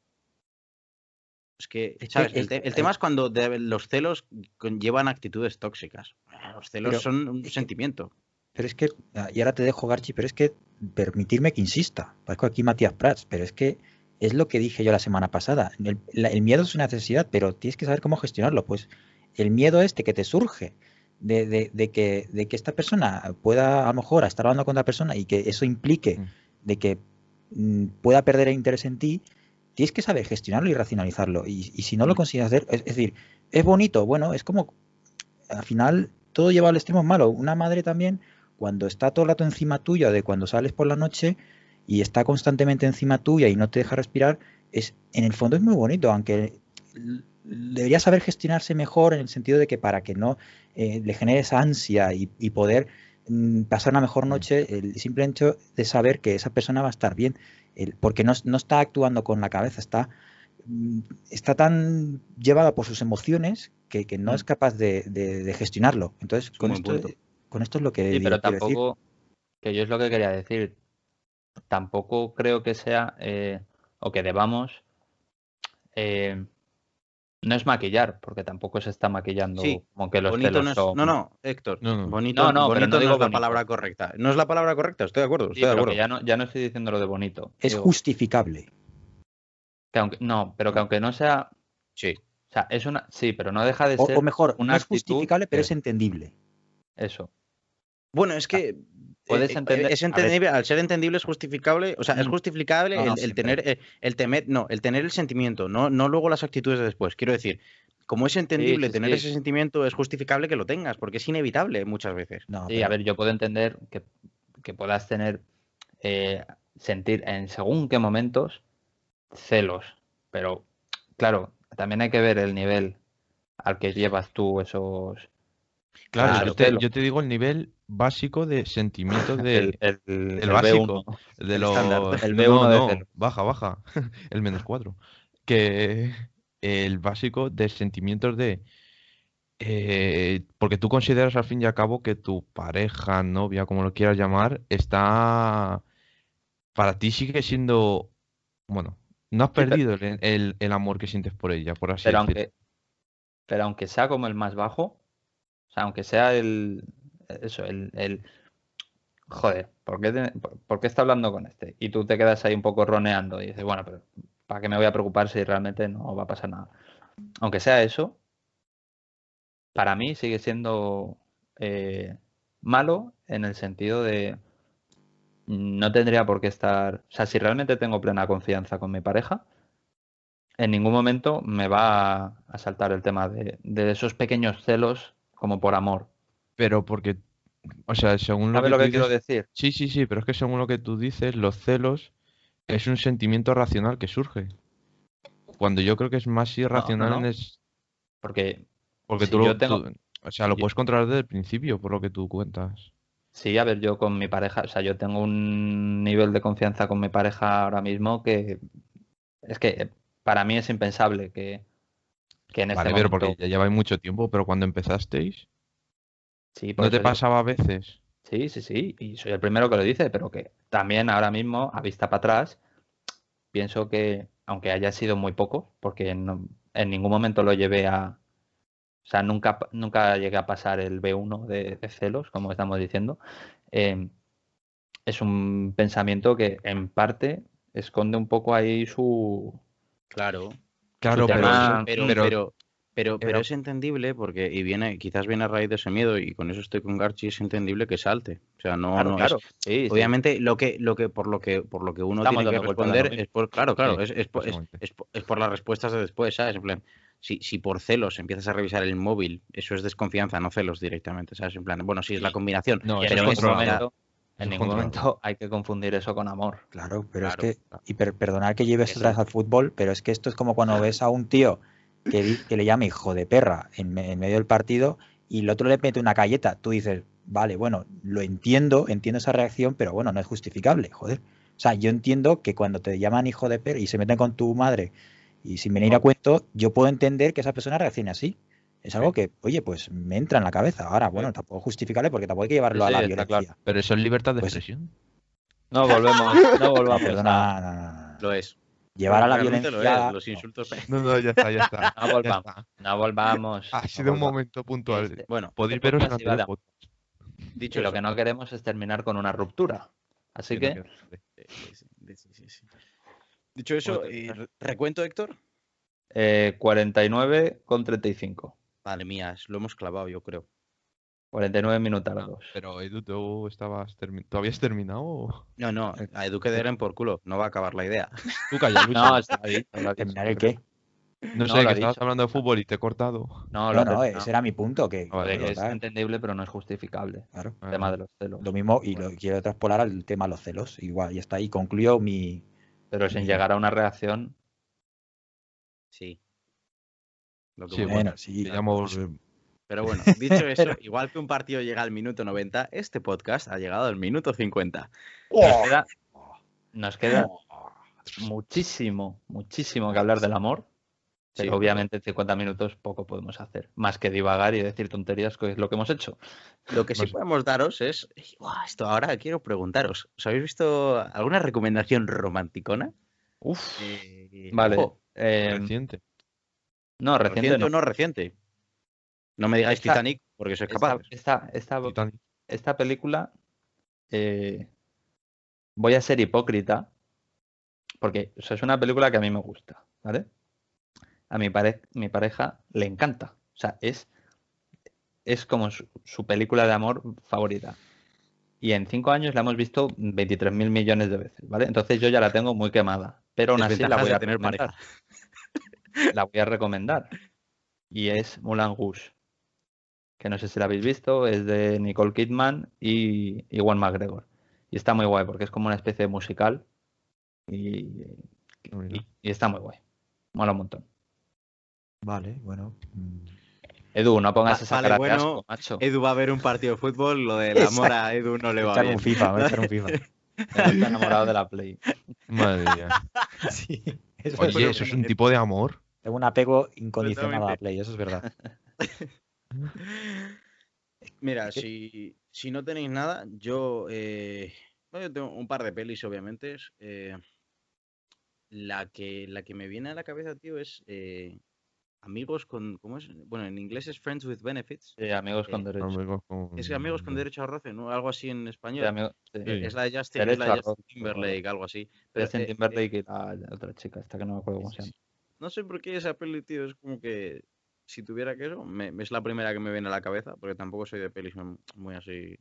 es que Es que sabes el, es- te- el tema es cuando de- los celos conllevan actitudes tóxicas los celos Pero son un sentimiento Pero es que, ah, y ahora te dejo, Garchi, pero es que permitirme que insista. Parezco aquí Matías Prats, pero es que es lo que dije yo la semana pasada. El, la- el miedo es una necesidad, pero tienes que saber cómo gestionarlo. Pues el miedo este que te surge de, de- de que, de que esta persona pueda a lo mejor estar hablando con otra persona y que eso implique Mm. de que mm, pueda perder el interés en ti, tienes que saber gestionarlo y racionalizarlo. Y, y si no lo consigues hacer, es, es decir, es bonito, bueno, es como, al final, todo lleva al extremo malo. Una madre también, cuando está todo el rato encima tuya, de cuando sales por la noche y está constantemente encima tuya y no te deja respirar, es, en el fondo es muy bonito, aunque debería saber gestionarse mejor en el sentido de que para que no eh, le genere esa ansia y, y poder mm, pasar una mejor noche, el simple hecho de saber que esa persona va a estar bien, el- porque no, no está actuando con la cabeza, está, mm, está tan llevada por sus emociones que, que no Mm. es capaz de, de- de gestionarlo. Entonces, con esto. Con esto es lo que Sí, pero decir. tampoco, que yo es lo que quería decir, tampoco creo que sea, eh, o que debamos, eh, no es maquillar, porque tampoco se está maquillando Sí, como que los bonito celos no es. son... No, no, Héctor. No, no. Bonito No, no, pero bonito no digo es la bonito. palabra correcta. No es la palabra correcta, estoy de acuerdo. Sí, de que ya no, ya no estoy diciendo lo de bonito. Es Digo, justificable. que aunque, no, pero que aunque no sea... Sí. O sea, es una... Sí, pero no deja de O, ser o mejor, una no es actitud justificable, pero que- es entendible. eso. Bueno, es que. puedes eh, entender- Es entendible, al ser entendible es justificable, o sea, es Mm. justificable No, no, el, el tener eh, el temer, no, el tener el sentimiento, no, no luego las actitudes de después. Quiero decir, como es entendible sí, tener sí. ese sentimiento, es justificable que lo tengas, porque es inevitable muchas veces. No, Sí, pero- a ver, yo puedo entender que, que puedas tener, eh, sentir en según qué momentos celos, pero claro, también hay que ver el nivel al que llevas tú esos... Claro, Claro, yo, te, celo. yo te digo el nivel básico de sentimientos de, el, el- el básico. B1. de los... el no, B1 de no, baja, baja. el menos 4. Que el básico de sentimientos de... eh, porque tú consideras al fin y al cabo que tu pareja, novia, como lo quieras llamar, está... Para ti sigue siendo... Bueno, no has perdido el, el- el amor que sientes por ella, por así decirlo. pero aunque sea como el más bajo, o sea, aunque sea el... Eso, el... joder, ¿por qué, por- qué está hablando con este? Y tú te quedas ahí un poco roneando y dices, bueno, pero ¿para qué me voy a preocupar si realmente no va a pasar nada? Aunque sea eso, para mí sigue siendo eh, malo en el sentido de no tendría por qué estar, o sea, si realmente tengo plena confianza con mi pareja, en ningún momento me va a, saltar el tema de esos pequeños celos como por amor. Pero porque, o sea, según lo ¿Sabes que lo que quiero decir? sí, sí, sí, pero es que según lo que tú dices, los celos es un sentimiento racional que surge. Cuando yo creo que es más irracional no. es Porque porque si tú lo, tengo- tú- o sea, lo puedes controlar desde el principio, por lo que tú cuentas. sí, a ver, yo con mi pareja, o sea, yo tengo un nivel de confianza con mi pareja ahora mismo que es que para mí es impensable que, que en este pero momento... porque ya lleváis mucho tiempo, pero cuando empezasteis, Sí, ¿no te pasaba a veces? Sí, sí, sí, y soy el primero que lo dice, pero que también ahora mismo, a vista para atrás, pienso que, aunque haya sido muy poco, porque no- en ningún momento lo llevé a, o sea, nunca, nunca llegué a pasar el B1 de, de celos, como estamos diciendo, eh, es un pensamiento que en parte esconde un poco ahí su... Claro. Claro, pero, pero, pero- pero, pero, pero pero- es entendible porque, y viene, quizás viene a raíz de ese miedo, y con eso estoy con Garchi, es entendible que salte. O sea, no, Claro, no claro, es. sí, sí. Obviamente, lo que, lo que, por lo que, por lo que uno Estamos tiene que responder es por, claro, claro, Sí, es, es por, es- es por- es por las respuestas de después, ¿sabes? En plan, si, si por celos empiezas a revisar el móvil, eso es desconfianza, no celos directamente, ¿sabes? En plan, bueno, sí, es la combinación. No, en pero momento, en ningún momento hay que confundir eso con amor. Claro, pero Claro. es que, y per- perdonad que lleves Eso. otra vez al fútbol, pero es que esto es como cuando ves a un tío que, que le llama hijo de perra en, me- en medio del partido y el otro le mete una galleta. Tú dices, vale, bueno, lo entiendo, entiendo esa reacción, pero bueno, no es justificable, joder. O sea, yo entiendo que cuando te llaman hijo de perra y se meten con tu madre y sin venir a cuento, yo puedo entender que esa persona reaccione así. Es algo que, oye, pues me entra en la cabeza. Ahora, bueno, tampoco es justificable porque tampoco hay que llevarlo Sí, a la violencia. claro. pero eso es libertad de Pues- expresión. No volvemos, no volvamos. Perdona, no, no, no. Lo es. Llevar a la lo violencia. es, los no. insultos. No, no, ya está, ya está. No ya volvamos, está. no volvamos. Ha no sido un momento puntual. Este- Bueno, Podéis veros podcast. dicho Y lo que no queremos es terminar con una ruptura. Así Que sí, sí, sí, sí, sí. Dicho eso, ¿recuento, Héctor? eh, 49 con 35. Madre mía, lo hemos clavado, yo creo. 49 minutos largos. Pero Edu, ¿tú, estabas termi- ¿tú habías terminado? No, no, a Edu que den por culo, no va a acabar la idea. Tú calla, Luis. No, está ahí. ¿Terminar el qué? no no, sé, que estabas dicho. hablando de fútbol y te he cortado. No, No, no, ese era mi punto, que, Ah, vale, es entendible, pero no es justificable. claro. El tema de los celos. Lo mismo, y lo quiero traspolar al tema de los celos. Igual, ya está ahí. Concluyo mi. Pero sin llegar a una reacción. Sí. Lo que Sí, bueno. Sí. llamo, eh, Pero bueno, dicho eso, igual que un partido llega al minuto 90, este podcast ha llegado al minuto 50. Nos queda, nos queda muchísimo, muchísimo que hablar del amor. Pero Sí, obviamente en 50 minutos poco podemos hacer. Más que divagar y decir tonterías, que es lo que hemos hecho. Lo que sí podemos daros es. Esto ahora quiero preguntaros. ¿Os habéis visto alguna recomendación romanticona? Uf, Eh, Vale. eh, reciente. No, reciente reciente no. o no reciente. No me digáis Esta- Titanic, porque sois Esta, capaces. esta, esta- película eh, voy a ser hipócrita porque o sea, es una película que a mí me gusta, ¿vale? A mi, pare- mi pareja le encanta. O sea, es, es como su, su película de amor favorita. Y en cinco años la hemos visto 23.000 millones de veces, ¿vale? Entonces yo ya la tengo muy quemada. Pero aún así la voy a tener recomendar. La voy a recomendar. Y es Moulin Rouge. Que no sé si la habéis visto. Es de Nicole Kidman y Ewan McGregor. Y está muy guay porque es como una especie de musical. Y, Mira. y- y está muy guay. Mola un montón. Vale, bueno. Edu, no pongas Va- esa vale, cara bueno, de asco, macho. Edu va a ver un partido de fútbol, lo del amor a Edu no le va Echar bien. un FIFA, voy a echar un FIFA. Está enamorado de la Play. Madre mía. sí. Eso Oye, es- eso es un tipo de amor. Tengo un apego incondicional a. Play, eso es verdad. Mira, si, si no tenéis nada, yo, eh, bueno, yo tengo un par de pelis, obviamente. eh, la, que, la que me viene a la cabeza, tío, es eh, Amigos con. ¿Cómo es? Bueno, en inglés es Friends with Benefits. Sí, amigos con Eh, derecho. Amigos con- Es que Amigos con Derecho a Roce, ¿no? Algo así en Sí, español. amigo- sí. Sí. Es la de Justin, es la de Justin Timberlake, algo así. Pero, Justin eh, Timberlake y la, la otra chica, esta que no me acuerdo cómo se llama. No sé por qué esa peli, tío, es como que si tuviera que eso, me- es la primera que me viene a la cabeza, porque tampoco soy de pelis muy- así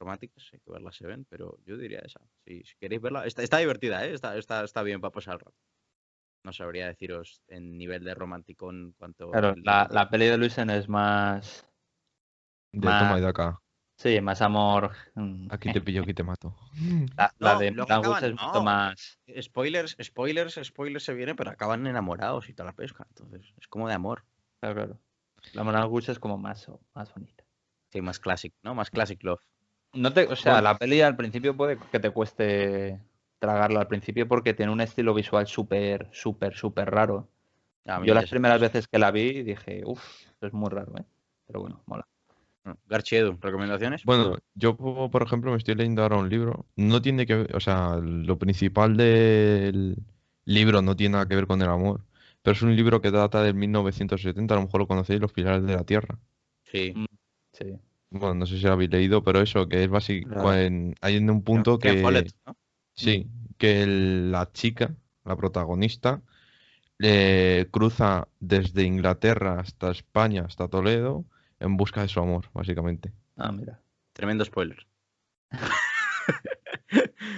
románticas, hay que verlas se ven, pero yo diría esa. Si, si queréis verla, está, está divertida, ¿eh? está, está, está bien para pasar el rato. No sabría deciros en nivel de romanticón cuánto. Claro, la, la peli de Luisen es más. De Ma- toma y de acá. Sí, más amor. mm, Aquí te pillo, aquí te mato. La, la No, de luego Moulin Rouge acaban- es mucho no. más. Spoilers, spoilers, spoilers se viene, pero acaban enamorados y toda la pesca. Entonces, es como de amor. Claro, claro. La Moulin Rouge es como más, más bonita. Sí, más classic, ¿no? Más classic love. No te, o sea, Bueno. la peli al principio puede que te cueste tragarla al principio porque tiene un estilo visual súper, súper, súper raro. A mí Yo las primeras veces que la vi dije, uff, es muy raro, ¿eh? Pero bueno, mola. Garchi Edu, ¿recomendaciones? Bueno, yo, po- por ejemplo, me estoy leyendo ahora un libro. No tiene que ver, o sea, lo principal del libro no tiene nada que ver con el amor. Pero es un libro que data del 1970, a lo mejor lo conocéis, Los Pilares de la Tierra. Sí. Sí. Bueno, no sé si lo habéis leído, pero eso, que es básicamente, hay en un punto Ken que, Follett, ¿no? sí, que el- la chica, la protagonista, eh, cruza desde Inglaterra hasta España, hasta Toledo, en busca de su amor, básicamente. Ah, mira. Tremendo spoiler.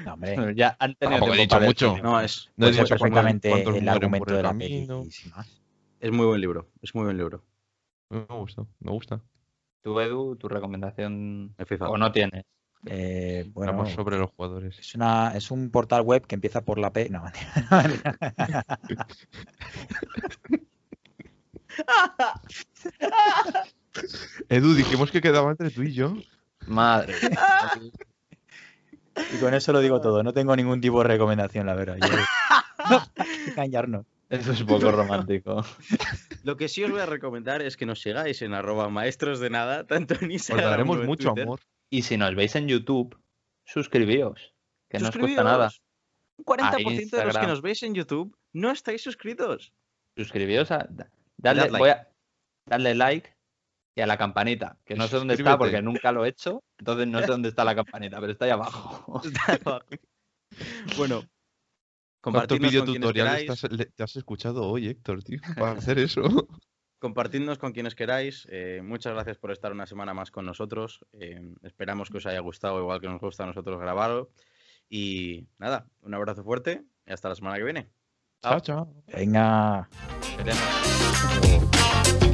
No, hombre, Ya han tenido Tampoco he dicho mucho. No, es, No cuántos- perfectamente cuántos el argumento el de la camino. peli, es muy buen libro. Es muy buen libro. Me gusta, me gusta. Tú, Edu, tu recomendación. FIFA. O no tienes. Eh, bueno, Hablamos sobre los jugadores. es, una, es un portal web que empieza por la P. No. Edu, dijimos que quedaba entre tú y yo. Madre. y con eso lo digo todo. No tengo ningún tipo de recomendación, la verdad. Yo... Engañarnos. Eso es poco romántico. Lo que sí os voy a recomendar es que nos sigáis en arroba maestros de nada, tanto en Os Instagram daremos como en mucho Twitter. amor. Y si nos veis en YouTube, suscribíos. Que no os cuesta nada. Un 40% de los que nos veis en YouTube no estáis suscritos. Suscribíos a. da- Dadle, voy a, darle like y a la campanita. Que no sé dónde está porque nunca lo he hecho. Entonces no sé dónde está la campanita, pero está ahí abajo. Está abajo. bueno, ¿Cuántos videotutoriales te has, le- te has escuchado hoy, Héctor, tío? Para hacer eso. compartidnos con quienes queráis. Eh, muchas gracias por estar una semana más con nosotros. Eh, esperamos que os haya gustado igual que nos gusta a nosotros grabarlo. Y nada, un abrazo fuerte y hasta la semana que viene. Chao, chao. Venga.